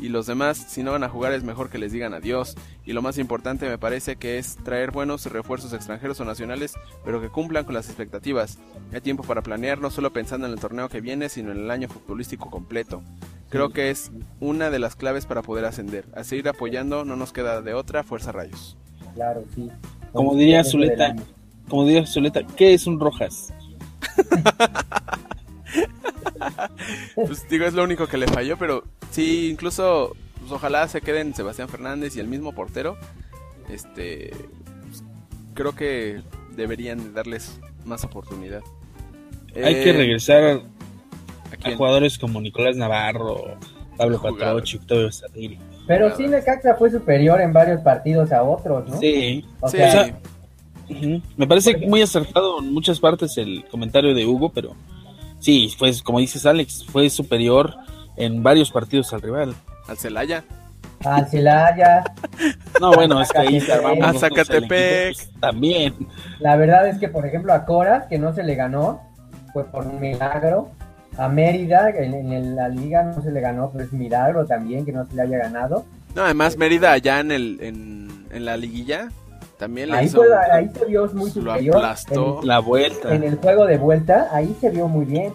[SPEAKER 5] y los demás si no van a jugar es mejor que les digan adiós y lo más importante me parece que es traer buenos refuerzos extranjeros o nacionales pero que cumplan con las expectativas. Hay tiempo para planear no solo pensando en el torneo que viene sino en el año futbolístico completo. Creo que es una de las claves para poder ascender. A seguir apoyando no nos queda de otra, fuerza rayos.
[SPEAKER 4] Claro, sí.
[SPEAKER 6] Como diría Zuleta, como diría Zuleta, ¿qué es un Rojas? [laughs]
[SPEAKER 5] Pues digo, es lo único que le falló, pero sí, incluso pues, ojalá se queden Sebastián Fernández y el mismo portero. Este, pues, creo que deberían de darles más oportunidad.
[SPEAKER 6] Hay
[SPEAKER 5] Eh,
[SPEAKER 6] que regresar
[SPEAKER 5] ¿a
[SPEAKER 6] jugadores como Nicolás Navarro, Pablo. Patrochi, Octavio Sarri.
[SPEAKER 4] Pero sí, Necaxa fue superior en varios partidos a otros, ¿no?
[SPEAKER 6] Sí.
[SPEAKER 4] O
[SPEAKER 5] Sí,
[SPEAKER 4] sea,
[SPEAKER 6] Ujú. Me parece muy acertado en muchas partes el comentario de Hugo, pero sí, fue, como dices Alex, fue superior en varios partidos al rival.
[SPEAKER 5] al Celaya.
[SPEAKER 4] al Celaya. [laughs]
[SPEAKER 6] No, bueno, es que ahí
[SPEAKER 5] A
[SPEAKER 6] el
[SPEAKER 5] Zacatepec.
[SPEAKER 6] pues, también.
[SPEAKER 4] La verdad es que, por ejemplo, a Coras, que no se le ganó, fue por un milagro. A Mérida, en, en el- la liga no se le ganó, pero es milagro también que no se le haya ganado.
[SPEAKER 5] No, además Mérida allá en el en, en la liguilla también le
[SPEAKER 4] Ahí,
[SPEAKER 5] hizo
[SPEAKER 4] fue, ahí se vio muy
[SPEAKER 5] lo
[SPEAKER 4] superior.
[SPEAKER 5] aplastó.
[SPEAKER 6] La vuelta.
[SPEAKER 4] En, el juego de vuelta, ahí se vio muy bien.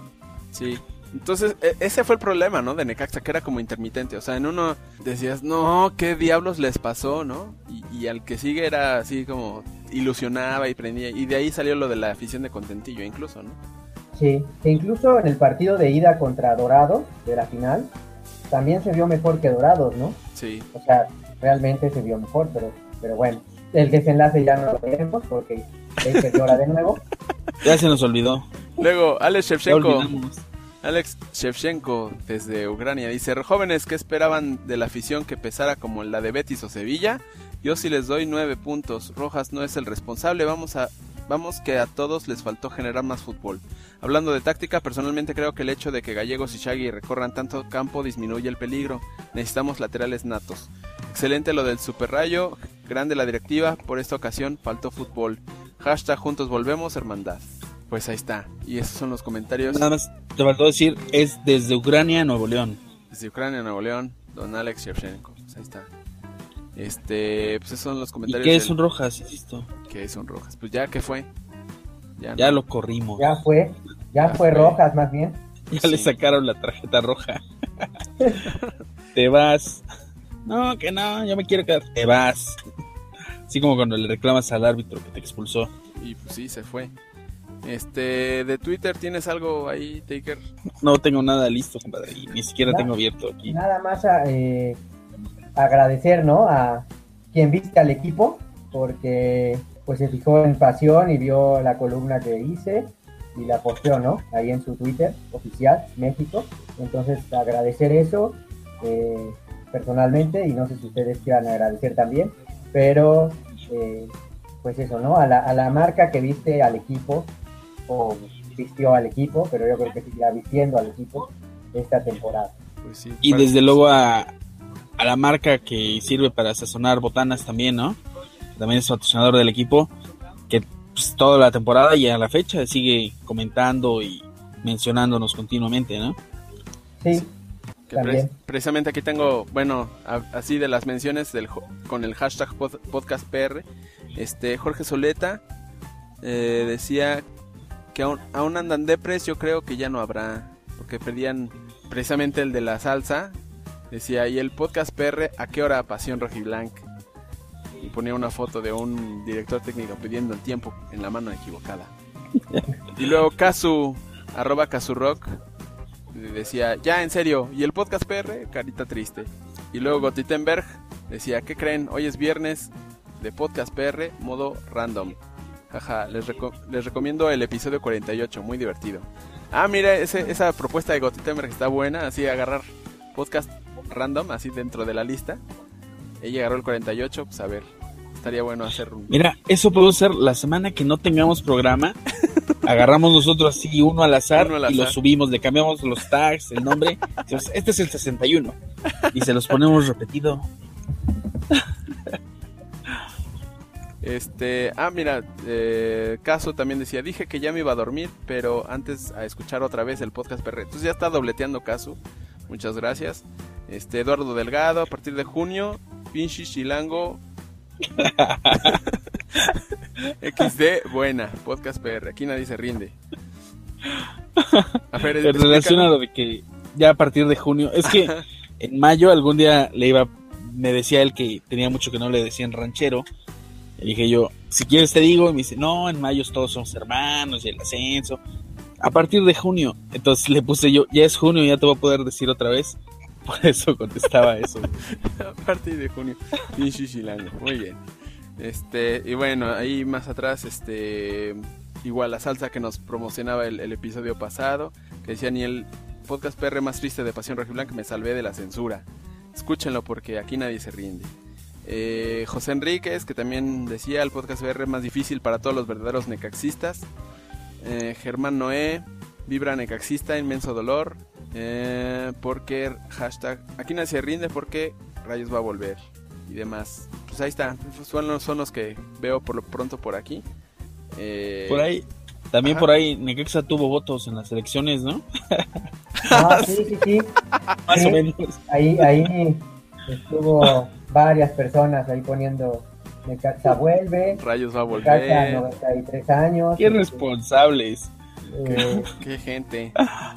[SPEAKER 5] Sí. Entonces, e- ese fue el problema, ¿no? De Necaxa, que era como intermitente. O sea, en uno decías, no, ¿qué diablos les pasó, no? Y, y al que sigue era así como ilusionaba y prendía. Y de ahí salió lo de la afición de Contentillo, incluso, ¿no?
[SPEAKER 4] Sí, que incluso en el partido de ida contra Dorados, de la final, también se vio mejor que Dorados, ¿no?
[SPEAKER 5] Sí.
[SPEAKER 4] O sea, realmente se vio mejor, pero, pero bueno, el desenlace ya no lo veremos porque Baker llora de nuevo. [laughs]
[SPEAKER 6] Ya se nos olvidó.
[SPEAKER 5] Luego, Alex Shevchenko.
[SPEAKER 6] olvidamos.
[SPEAKER 5] Alex Shevchenko desde Ucrania dice, jóvenes que esperaban de la afición que pesara como la de Betis o Sevilla, yo sí les doy nueve puntos, Rojas no es el responsable, vamos a vamos que a todos les faltó generar más fútbol. Hablando de táctica, personalmente creo que el hecho de que Gallegos y Shaggy recorran tanto campo disminuye el peligro, necesitamos laterales natos. Excelente lo del Super Rayo, grande la directiva, por esta ocasión faltó fútbol. Hashtag juntos volvemos, hermandad. Pues ahí está, y esos son los comentarios.
[SPEAKER 6] Nada más te faltó decir, es desde Ucrania, Nuevo León.
[SPEAKER 5] Desde Ucrania, Nuevo León, don Alex Shevchenko. Pues ahí está. Este, pues esos son los
[SPEAKER 6] ¿Y
[SPEAKER 5] comentarios.
[SPEAKER 6] qué es
[SPEAKER 5] del-
[SPEAKER 6] un Rojas? Insisto.
[SPEAKER 5] ¿Qué es un Rojas? Pues ya, ¿qué fue? Ya,
[SPEAKER 6] Ya
[SPEAKER 5] no.
[SPEAKER 6] lo corrimos.
[SPEAKER 4] Ya fue, ya
[SPEAKER 5] Ya
[SPEAKER 4] fue
[SPEAKER 5] fue.
[SPEAKER 4] Rojas más bien.
[SPEAKER 6] Ya le sacaron la tarjeta roja. [laughs] Te vas. No, que no, yo me quiero quedar. Te vas. Así como cuando le reclamas al árbitro que te expulsó.
[SPEAKER 5] Y pues sí, se fue. Este, de Twitter, ¿tienes algo ahí, Taker?
[SPEAKER 6] No tengo nada listo, compadre. y ni siquiera tengo abierto aquí.
[SPEAKER 4] Nada más a, eh, agradecer, ¿no? A quien viste al equipo, porque pues se fijó en pasión y vio la columna que hice y la posteó, ¿no? Ahí en su Twitter oficial, México. Entonces, agradecer eso eh, personalmente y no sé si ustedes quieran agradecer también, pero eh, pues eso, ¿no? A la, a la marca que viste al equipo o vistió al equipo, pero yo creo que seguirá vistiendo al equipo esta temporada.
[SPEAKER 5] Pues sí.
[SPEAKER 6] Y desde luego a, a la marca que sirve para sazonar botanas también, ¿no? También es patrocinador del equipo, que pues, toda la temporada y a la fecha sigue comentando y mencionándonos continuamente, ¿no?
[SPEAKER 4] Sí,
[SPEAKER 5] que
[SPEAKER 4] también.
[SPEAKER 5] pre- precisamente aquí tengo, bueno, así de las menciones del, con el hashtag pod- podcastpr. Este, Jorge Soleta eh, decía que aún, aún andan depres, yo creo que ya no habrá, porque pedían precisamente el de la salsa. Decía, y el podcast PR, ¿a qué hora Pasión Rojiblanca? Y ponía una foto de un director técnico pidiendo el tiempo en la mano equivocada. [laughs] y luego Kazu, arroba Kazurock, decía, ya en serio, ¿y el podcast PR? Carita triste. Y luego Gotitenberg decía, ¿qué creen? Hoy es viernes de podcast PR, modo random. Jaja, les, reco- les recomiendo el episodio 48, muy divertido. Ah, mira, ese- esa propuesta de Gotitenberg está buena, así agarrar podcast random, así dentro de la lista. Ella agarró el 48, pues a ver, estaría bueno hacer un...
[SPEAKER 6] Mira, eso puede ser la semana que no tengamos programa. Agarramos nosotros así uno al azar,
[SPEAKER 5] Uno al
[SPEAKER 6] y lo subimos, le cambiamos los tags, el nombre. este es el 61. Y se los ponemos repetido.
[SPEAKER 5] Este, ah, mira, eh, Caso también decía, dije que ya me iba a dormir, pero antes a escuchar otra vez el podcast PR. Entonces ya está dobleteando Caso. Muchas gracias. Este, Eduardo Delgado, a partir de junio, Pinchi Chilango. XD, buena, podcast PR. Aquí nadie se rinde. A ver,
[SPEAKER 6] En relación a lo de que ya a partir de junio, es que en mayo algún día le iba, me decía él que tenía mucho que no le decían ranchero. Y dije yo, si quieres te digo, y me dice, no, en mayo todos somos hermanos y el ascenso. A partir de junio, entonces le puse yo, ya es junio, ya te voy a poder decir otra vez. [laughs] Por eso contestaba eso. [laughs]
[SPEAKER 5] a partir de junio. Muy bien. Este, y bueno, ahí más atrás, este, igual la salsa que nos promocionaba el, el episodio pasado, que decía ni el podcast PR más triste de Pasión Rojiblanca me salvé de la censura. Escúchenlo porque aquí nadie se rinde. Eh, José Enríquez, que también decía el podcast PR más difícil para todos los verdaderos necaxistas. Eh, Germán Noé, vibra necaxista, inmenso dolor. Eh, porque hashtag aquí nadie se rinde porque Rayos va a volver y demás. Pues ahí está, son los, son los que veo por lo pronto por aquí. Eh,
[SPEAKER 6] Por ahí, también
[SPEAKER 5] Ajá.
[SPEAKER 6] por ahí, Necaxa tuvo votos en las elecciones, ¿no?
[SPEAKER 4] Ah, sí, sí, sí. [laughs]
[SPEAKER 6] Más
[SPEAKER 4] Sí.
[SPEAKER 6] o menos.
[SPEAKER 4] Ahí, ahí estuvo varias personas ahí poniendo Necaxa vuelve,
[SPEAKER 5] Rayos va a
[SPEAKER 4] Necaxa
[SPEAKER 5] volver.
[SPEAKER 4] 93 años.
[SPEAKER 6] Qué responsables.
[SPEAKER 4] Eh,
[SPEAKER 5] Qué gente.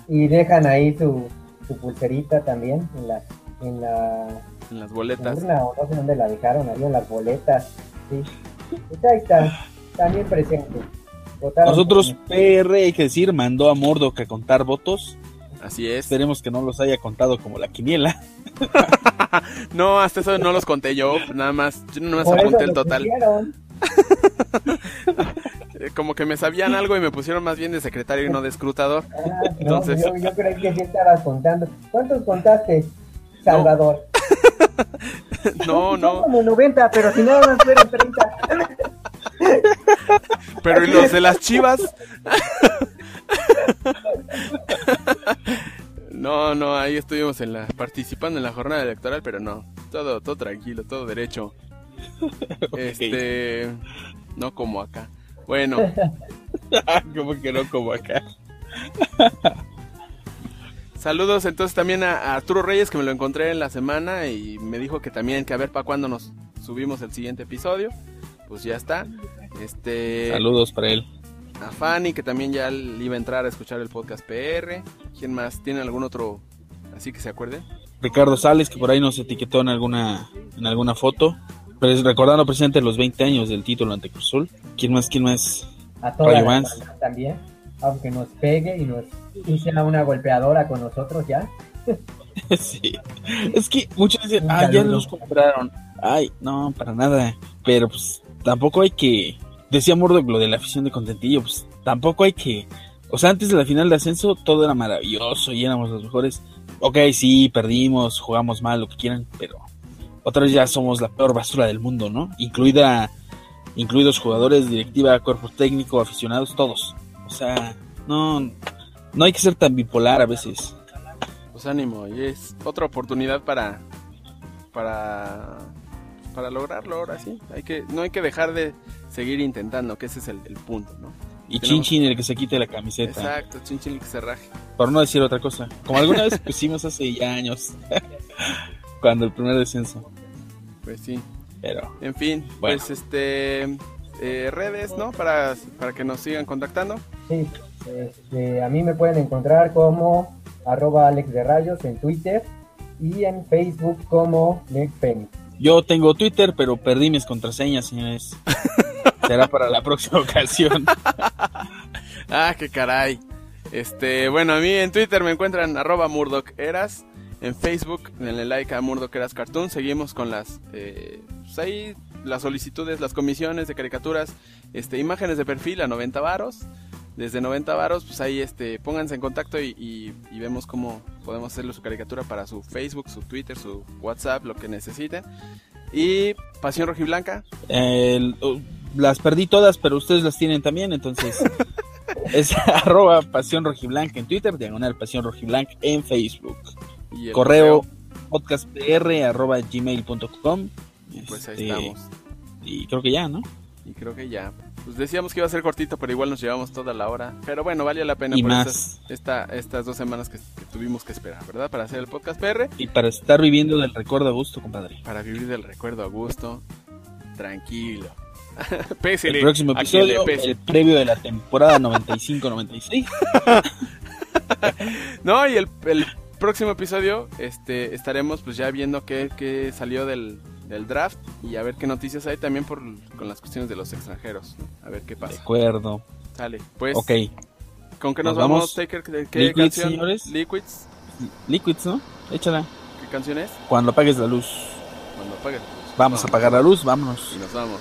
[SPEAKER 4] y dejan ahí su, su pulserita también en la, en la
[SPEAKER 5] En las boletas.
[SPEAKER 4] urna, o no sé dónde la dejaron, ahí en las boletas. Sí. Pues ahí está, también presente. Votaron
[SPEAKER 6] Nosotros, PR, hay que decir, mandó a Murdoch a contar votos.
[SPEAKER 5] Así es.
[SPEAKER 6] Esperemos que no los haya contado como la quiniela. [laughs]
[SPEAKER 5] No, hasta eso no los conté yo. Nada más, yo nada más
[SPEAKER 4] por
[SPEAKER 5] apunté el total. [laughs] Eh, Como que me sabían algo y me pusieron más bien de secretario y no de escrutador.
[SPEAKER 4] Ah, no,
[SPEAKER 5] Entonces-
[SPEAKER 4] yo, yo creí que sí estabas contando. ¿Cuántos contaste, Salvador? [laughs]
[SPEAKER 5] No,
[SPEAKER 4] Son
[SPEAKER 5] no.
[SPEAKER 4] como 90, pero si nada más fueron 30.
[SPEAKER 5] Pero ¿y los de las chivas? No, no, ahí estuvimos en la, participando en la jornada electoral, pero no, todo, todo tranquilo, todo derecho. [laughs] Este, no como acá. Bueno, [laughs]
[SPEAKER 6] como que no como acá.
[SPEAKER 5] saludos entonces también a, a Arturo Reyes que me lo encontré en la semana y me dijo que también que a ver para cuándo nos subimos el siguiente episodio. Pues ya está. Este,
[SPEAKER 6] Saludos para él.
[SPEAKER 5] a Fanny que también ya iba a entrar a escuchar el podcast PR. ¿Quién más? ¿Tiene algún otro así que se acuerde?
[SPEAKER 6] Ricardo Sales, que por ahí nos etiquetó en alguna, en alguna foto. Pero es recordando presente los 20 años del título ante Cruzul. ¿Quién más? ¿Quién más?
[SPEAKER 4] A toda
[SPEAKER 6] Rayo Vance.
[SPEAKER 4] también. Aunque nos pegue y nos y sea una golpeadora con nosotros ya. [laughs]
[SPEAKER 6] sí. Es que muchos dicen, ah, ya los compraron. Ay, no, para nada. Pero pues tampoco hay que. Decía Murdoch lo de la afición de Contentillo, pues tampoco hay que. O sea, antes de la final de ascenso todo era maravilloso y éramos los mejores. Ok, sí, perdimos, jugamos mal, lo que quieran, pero otra vez ya somos la peor basura del mundo, ¿no? Incluida, incluidos jugadores, directiva, cuerpo técnico, aficionados, todos. O sea, no, no hay que ser tan bipolar a veces.
[SPEAKER 5] Pues ánimo, y es otra oportunidad para para para lograrlo ahora sí. Hay que no hay que dejar de seguir intentando, que ese es el, el punto, ¿no?
[SPEAKER 6] Y Chin Chin el que se quite la camiseta.
[SPEAKER 5] Exacto, chinchín que se raje.
[SPEAKER 6] Por no decir otra cosa. Como alguna vez pusimos hace ya años. [laughs] cuando el primer descenso.
[SPEAKER 5] Pues sí.
[SPEAKER 6] Pero
[SPEAKER 5] En fin,
[SPEAKER 6] Bueno.
[SPEAKER 5] pues este eh, redes, ¿no? Para para que nos sigan contactando.
[SPEAKER 4] Sí, este, a mí me pueden encontrar como arroba Alex de Rayos en Twitter y en Facebook como Nick Penny.
[SPEAKER 6] yo tengo Twitter, pero perdí mis contraseñas, señores. [laughs] Será para la próxima ocasión. [laughs]
[SPEAKER 5] Ah, qué caray. Este, bueno, a mí en Twitter me encuentran arroba Murdoch Eras. En Facebook, denle like a Murdoch Eras Cartoon. Seguimos con las, eh, pues ahí, las solicitudes, las comisiones de caricaturas, este, imágenes de perfil a 90 varos. Desde 90 varos, pues ahí, este, pónganse en contacto y, y- y vemos cómo podemos hacerle su caricatura para su Facebook, su Twitter, su WhatsApp, lo que necesiten. Y Pasión Rojiblanca,
[SPEAKER 6] uh, las perdí todas, pero ustedes las tienen también, entonces [laughs] es [laughs] arroba pasión rojiblanca en Twitter, diagonal pasión rojiblanca en Facebook.
[SPEAKER 5] Y el
[SPEAKER 6] Correo podcastpr arroba gmail.com.
[SPEAKER 5] Y pues ahí
[SPEAKER 6] Este,
[SPEAKER 5] estamos.
[SPEAKER 6] Y creo que ya, ¿no?
[SPEAKER 5] Y creo que ya. Pues decíamos que iba a ser cortito, pero igual nos llevamos toda la hora. Pero bueno, valía la pena
[SPEAKER 6] Y
[SPEAKER 5] por
[SPEAKER 6] más.
[SPEAKER 5] estas, esta, estas dos semanas que, que tuvimos que esperar, ¿verdad? Para hacer el podcast PR,
[SPEAKER 6] Y para estar viviendo del recuerdo a gusto, compadre.
[SPEAKER 5] para vivir del recuerdo a gusto, tranquilo. [laughs]
[SPEAKER 6] El
[SPEAKER 5] Pésele
[SPEAKER 6] próximo
[SPEAKER 5] quien le
[SPEAKER 6] episodio, el previo de la temporada 95-96. [laughs]
[SPEAKER 5] No, y el, el próximo episodio este, estaremos pues ya viendo qué, qué salió del, del draft y a ver qué noticias hay también por, con las cuestiones de los extranjeros. A ver qué
[SPEAKER 6] De
[SPEAKER 5] pasa.
[SPEAKER 6] acuerdo.
[SPEAKER 5] Sale, pues,
[SPEAKER 6] Ok.
[SPEAKER 5] ¿con qué nos,
[SPEAKER 6] Nos
[SPEAKER 5] vamos,
[SPEAKER 6] vamos.
[SPEAKER 5] Taker? ¿De qué
[SPEAKER 6] Liquids,
[SPEAKER 5] canción?
[SPEAKER 6] señores.
[SPEAKER 5] Liquids.
[SPEAKER 6] Liquids, ¿no? Échala.
[SPEAKER 5] ¿Qué canción es?
[SPEAKER 6] Cuando apagues la luz.
[SPEAKER 5] Cuando apague.
[SPEAKER 6] Vamos a apagar la luz, vámonos.
[SPEAKER 5] Y nos vamos.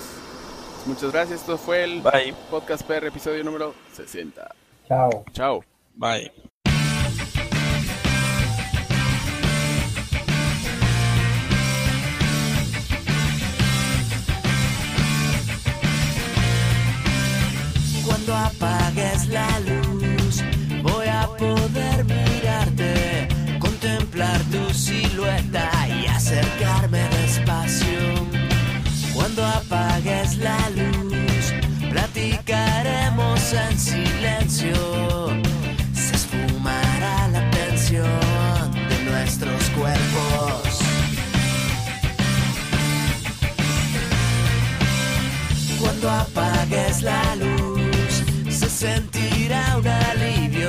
[SPEAKER 5] Muchas gracias. Esto fue el
[SPEAKER 6] Bye.
[SPEAKER 5] podcast PR episodio número 60.
[SPEAKER 4] Chao.
[SPEAKER 5] Chao.
[SPEAKER 6] Bye.
[SPEAKER 7] Cuando apagues la luz, voy a poder mirarte, contemplar tu silueta y acercarme despacio. Cuando apagues la luz, platicaremos en silencio. Se esfumará la tensión de nuestros cuerpos. Cuando apagues la luz, sentirá un alivio,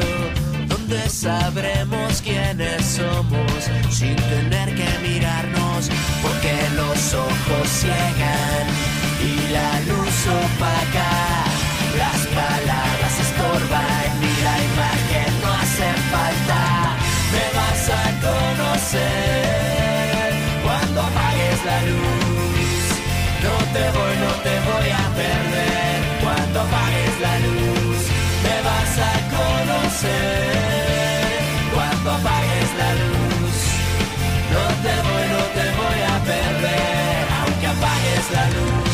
[SPEAKER 7] donde sabremos quiénes somos sin tener que mirarnos, porque los ojos ciegan y la luz opaca, las palabras estorban y la imagen no hace falta, me vas a conocer cuando apagues la luz, no te voy, no te voy a perder cuando apagues la luz, me vas a conocer cuando apagues la luz. No te voy, no te voy a perder, aunque apagues la luz.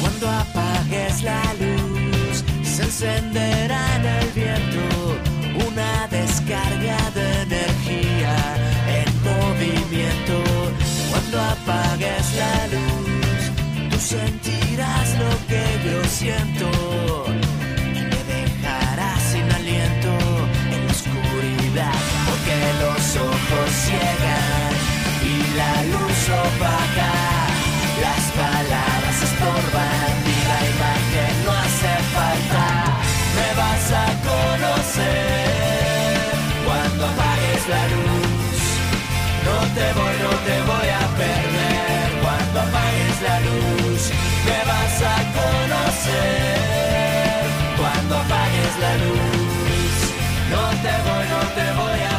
[SPEAKER 7] Cuando apagues la luz, se encenderá en el viento apagues la luz, tú sentirás lo que yo siento y me dejarás sin aliento en oscuridad, porque los ojos ciegan y la luz opaca. Las palabras estorban y la imagen no hace falta. Me vas a conocer cuando apagues la luz. No te voy, no te voy perder cuando apagues la luz. Me vas a conocer cuando apagues la luz. No te voy, no te voy a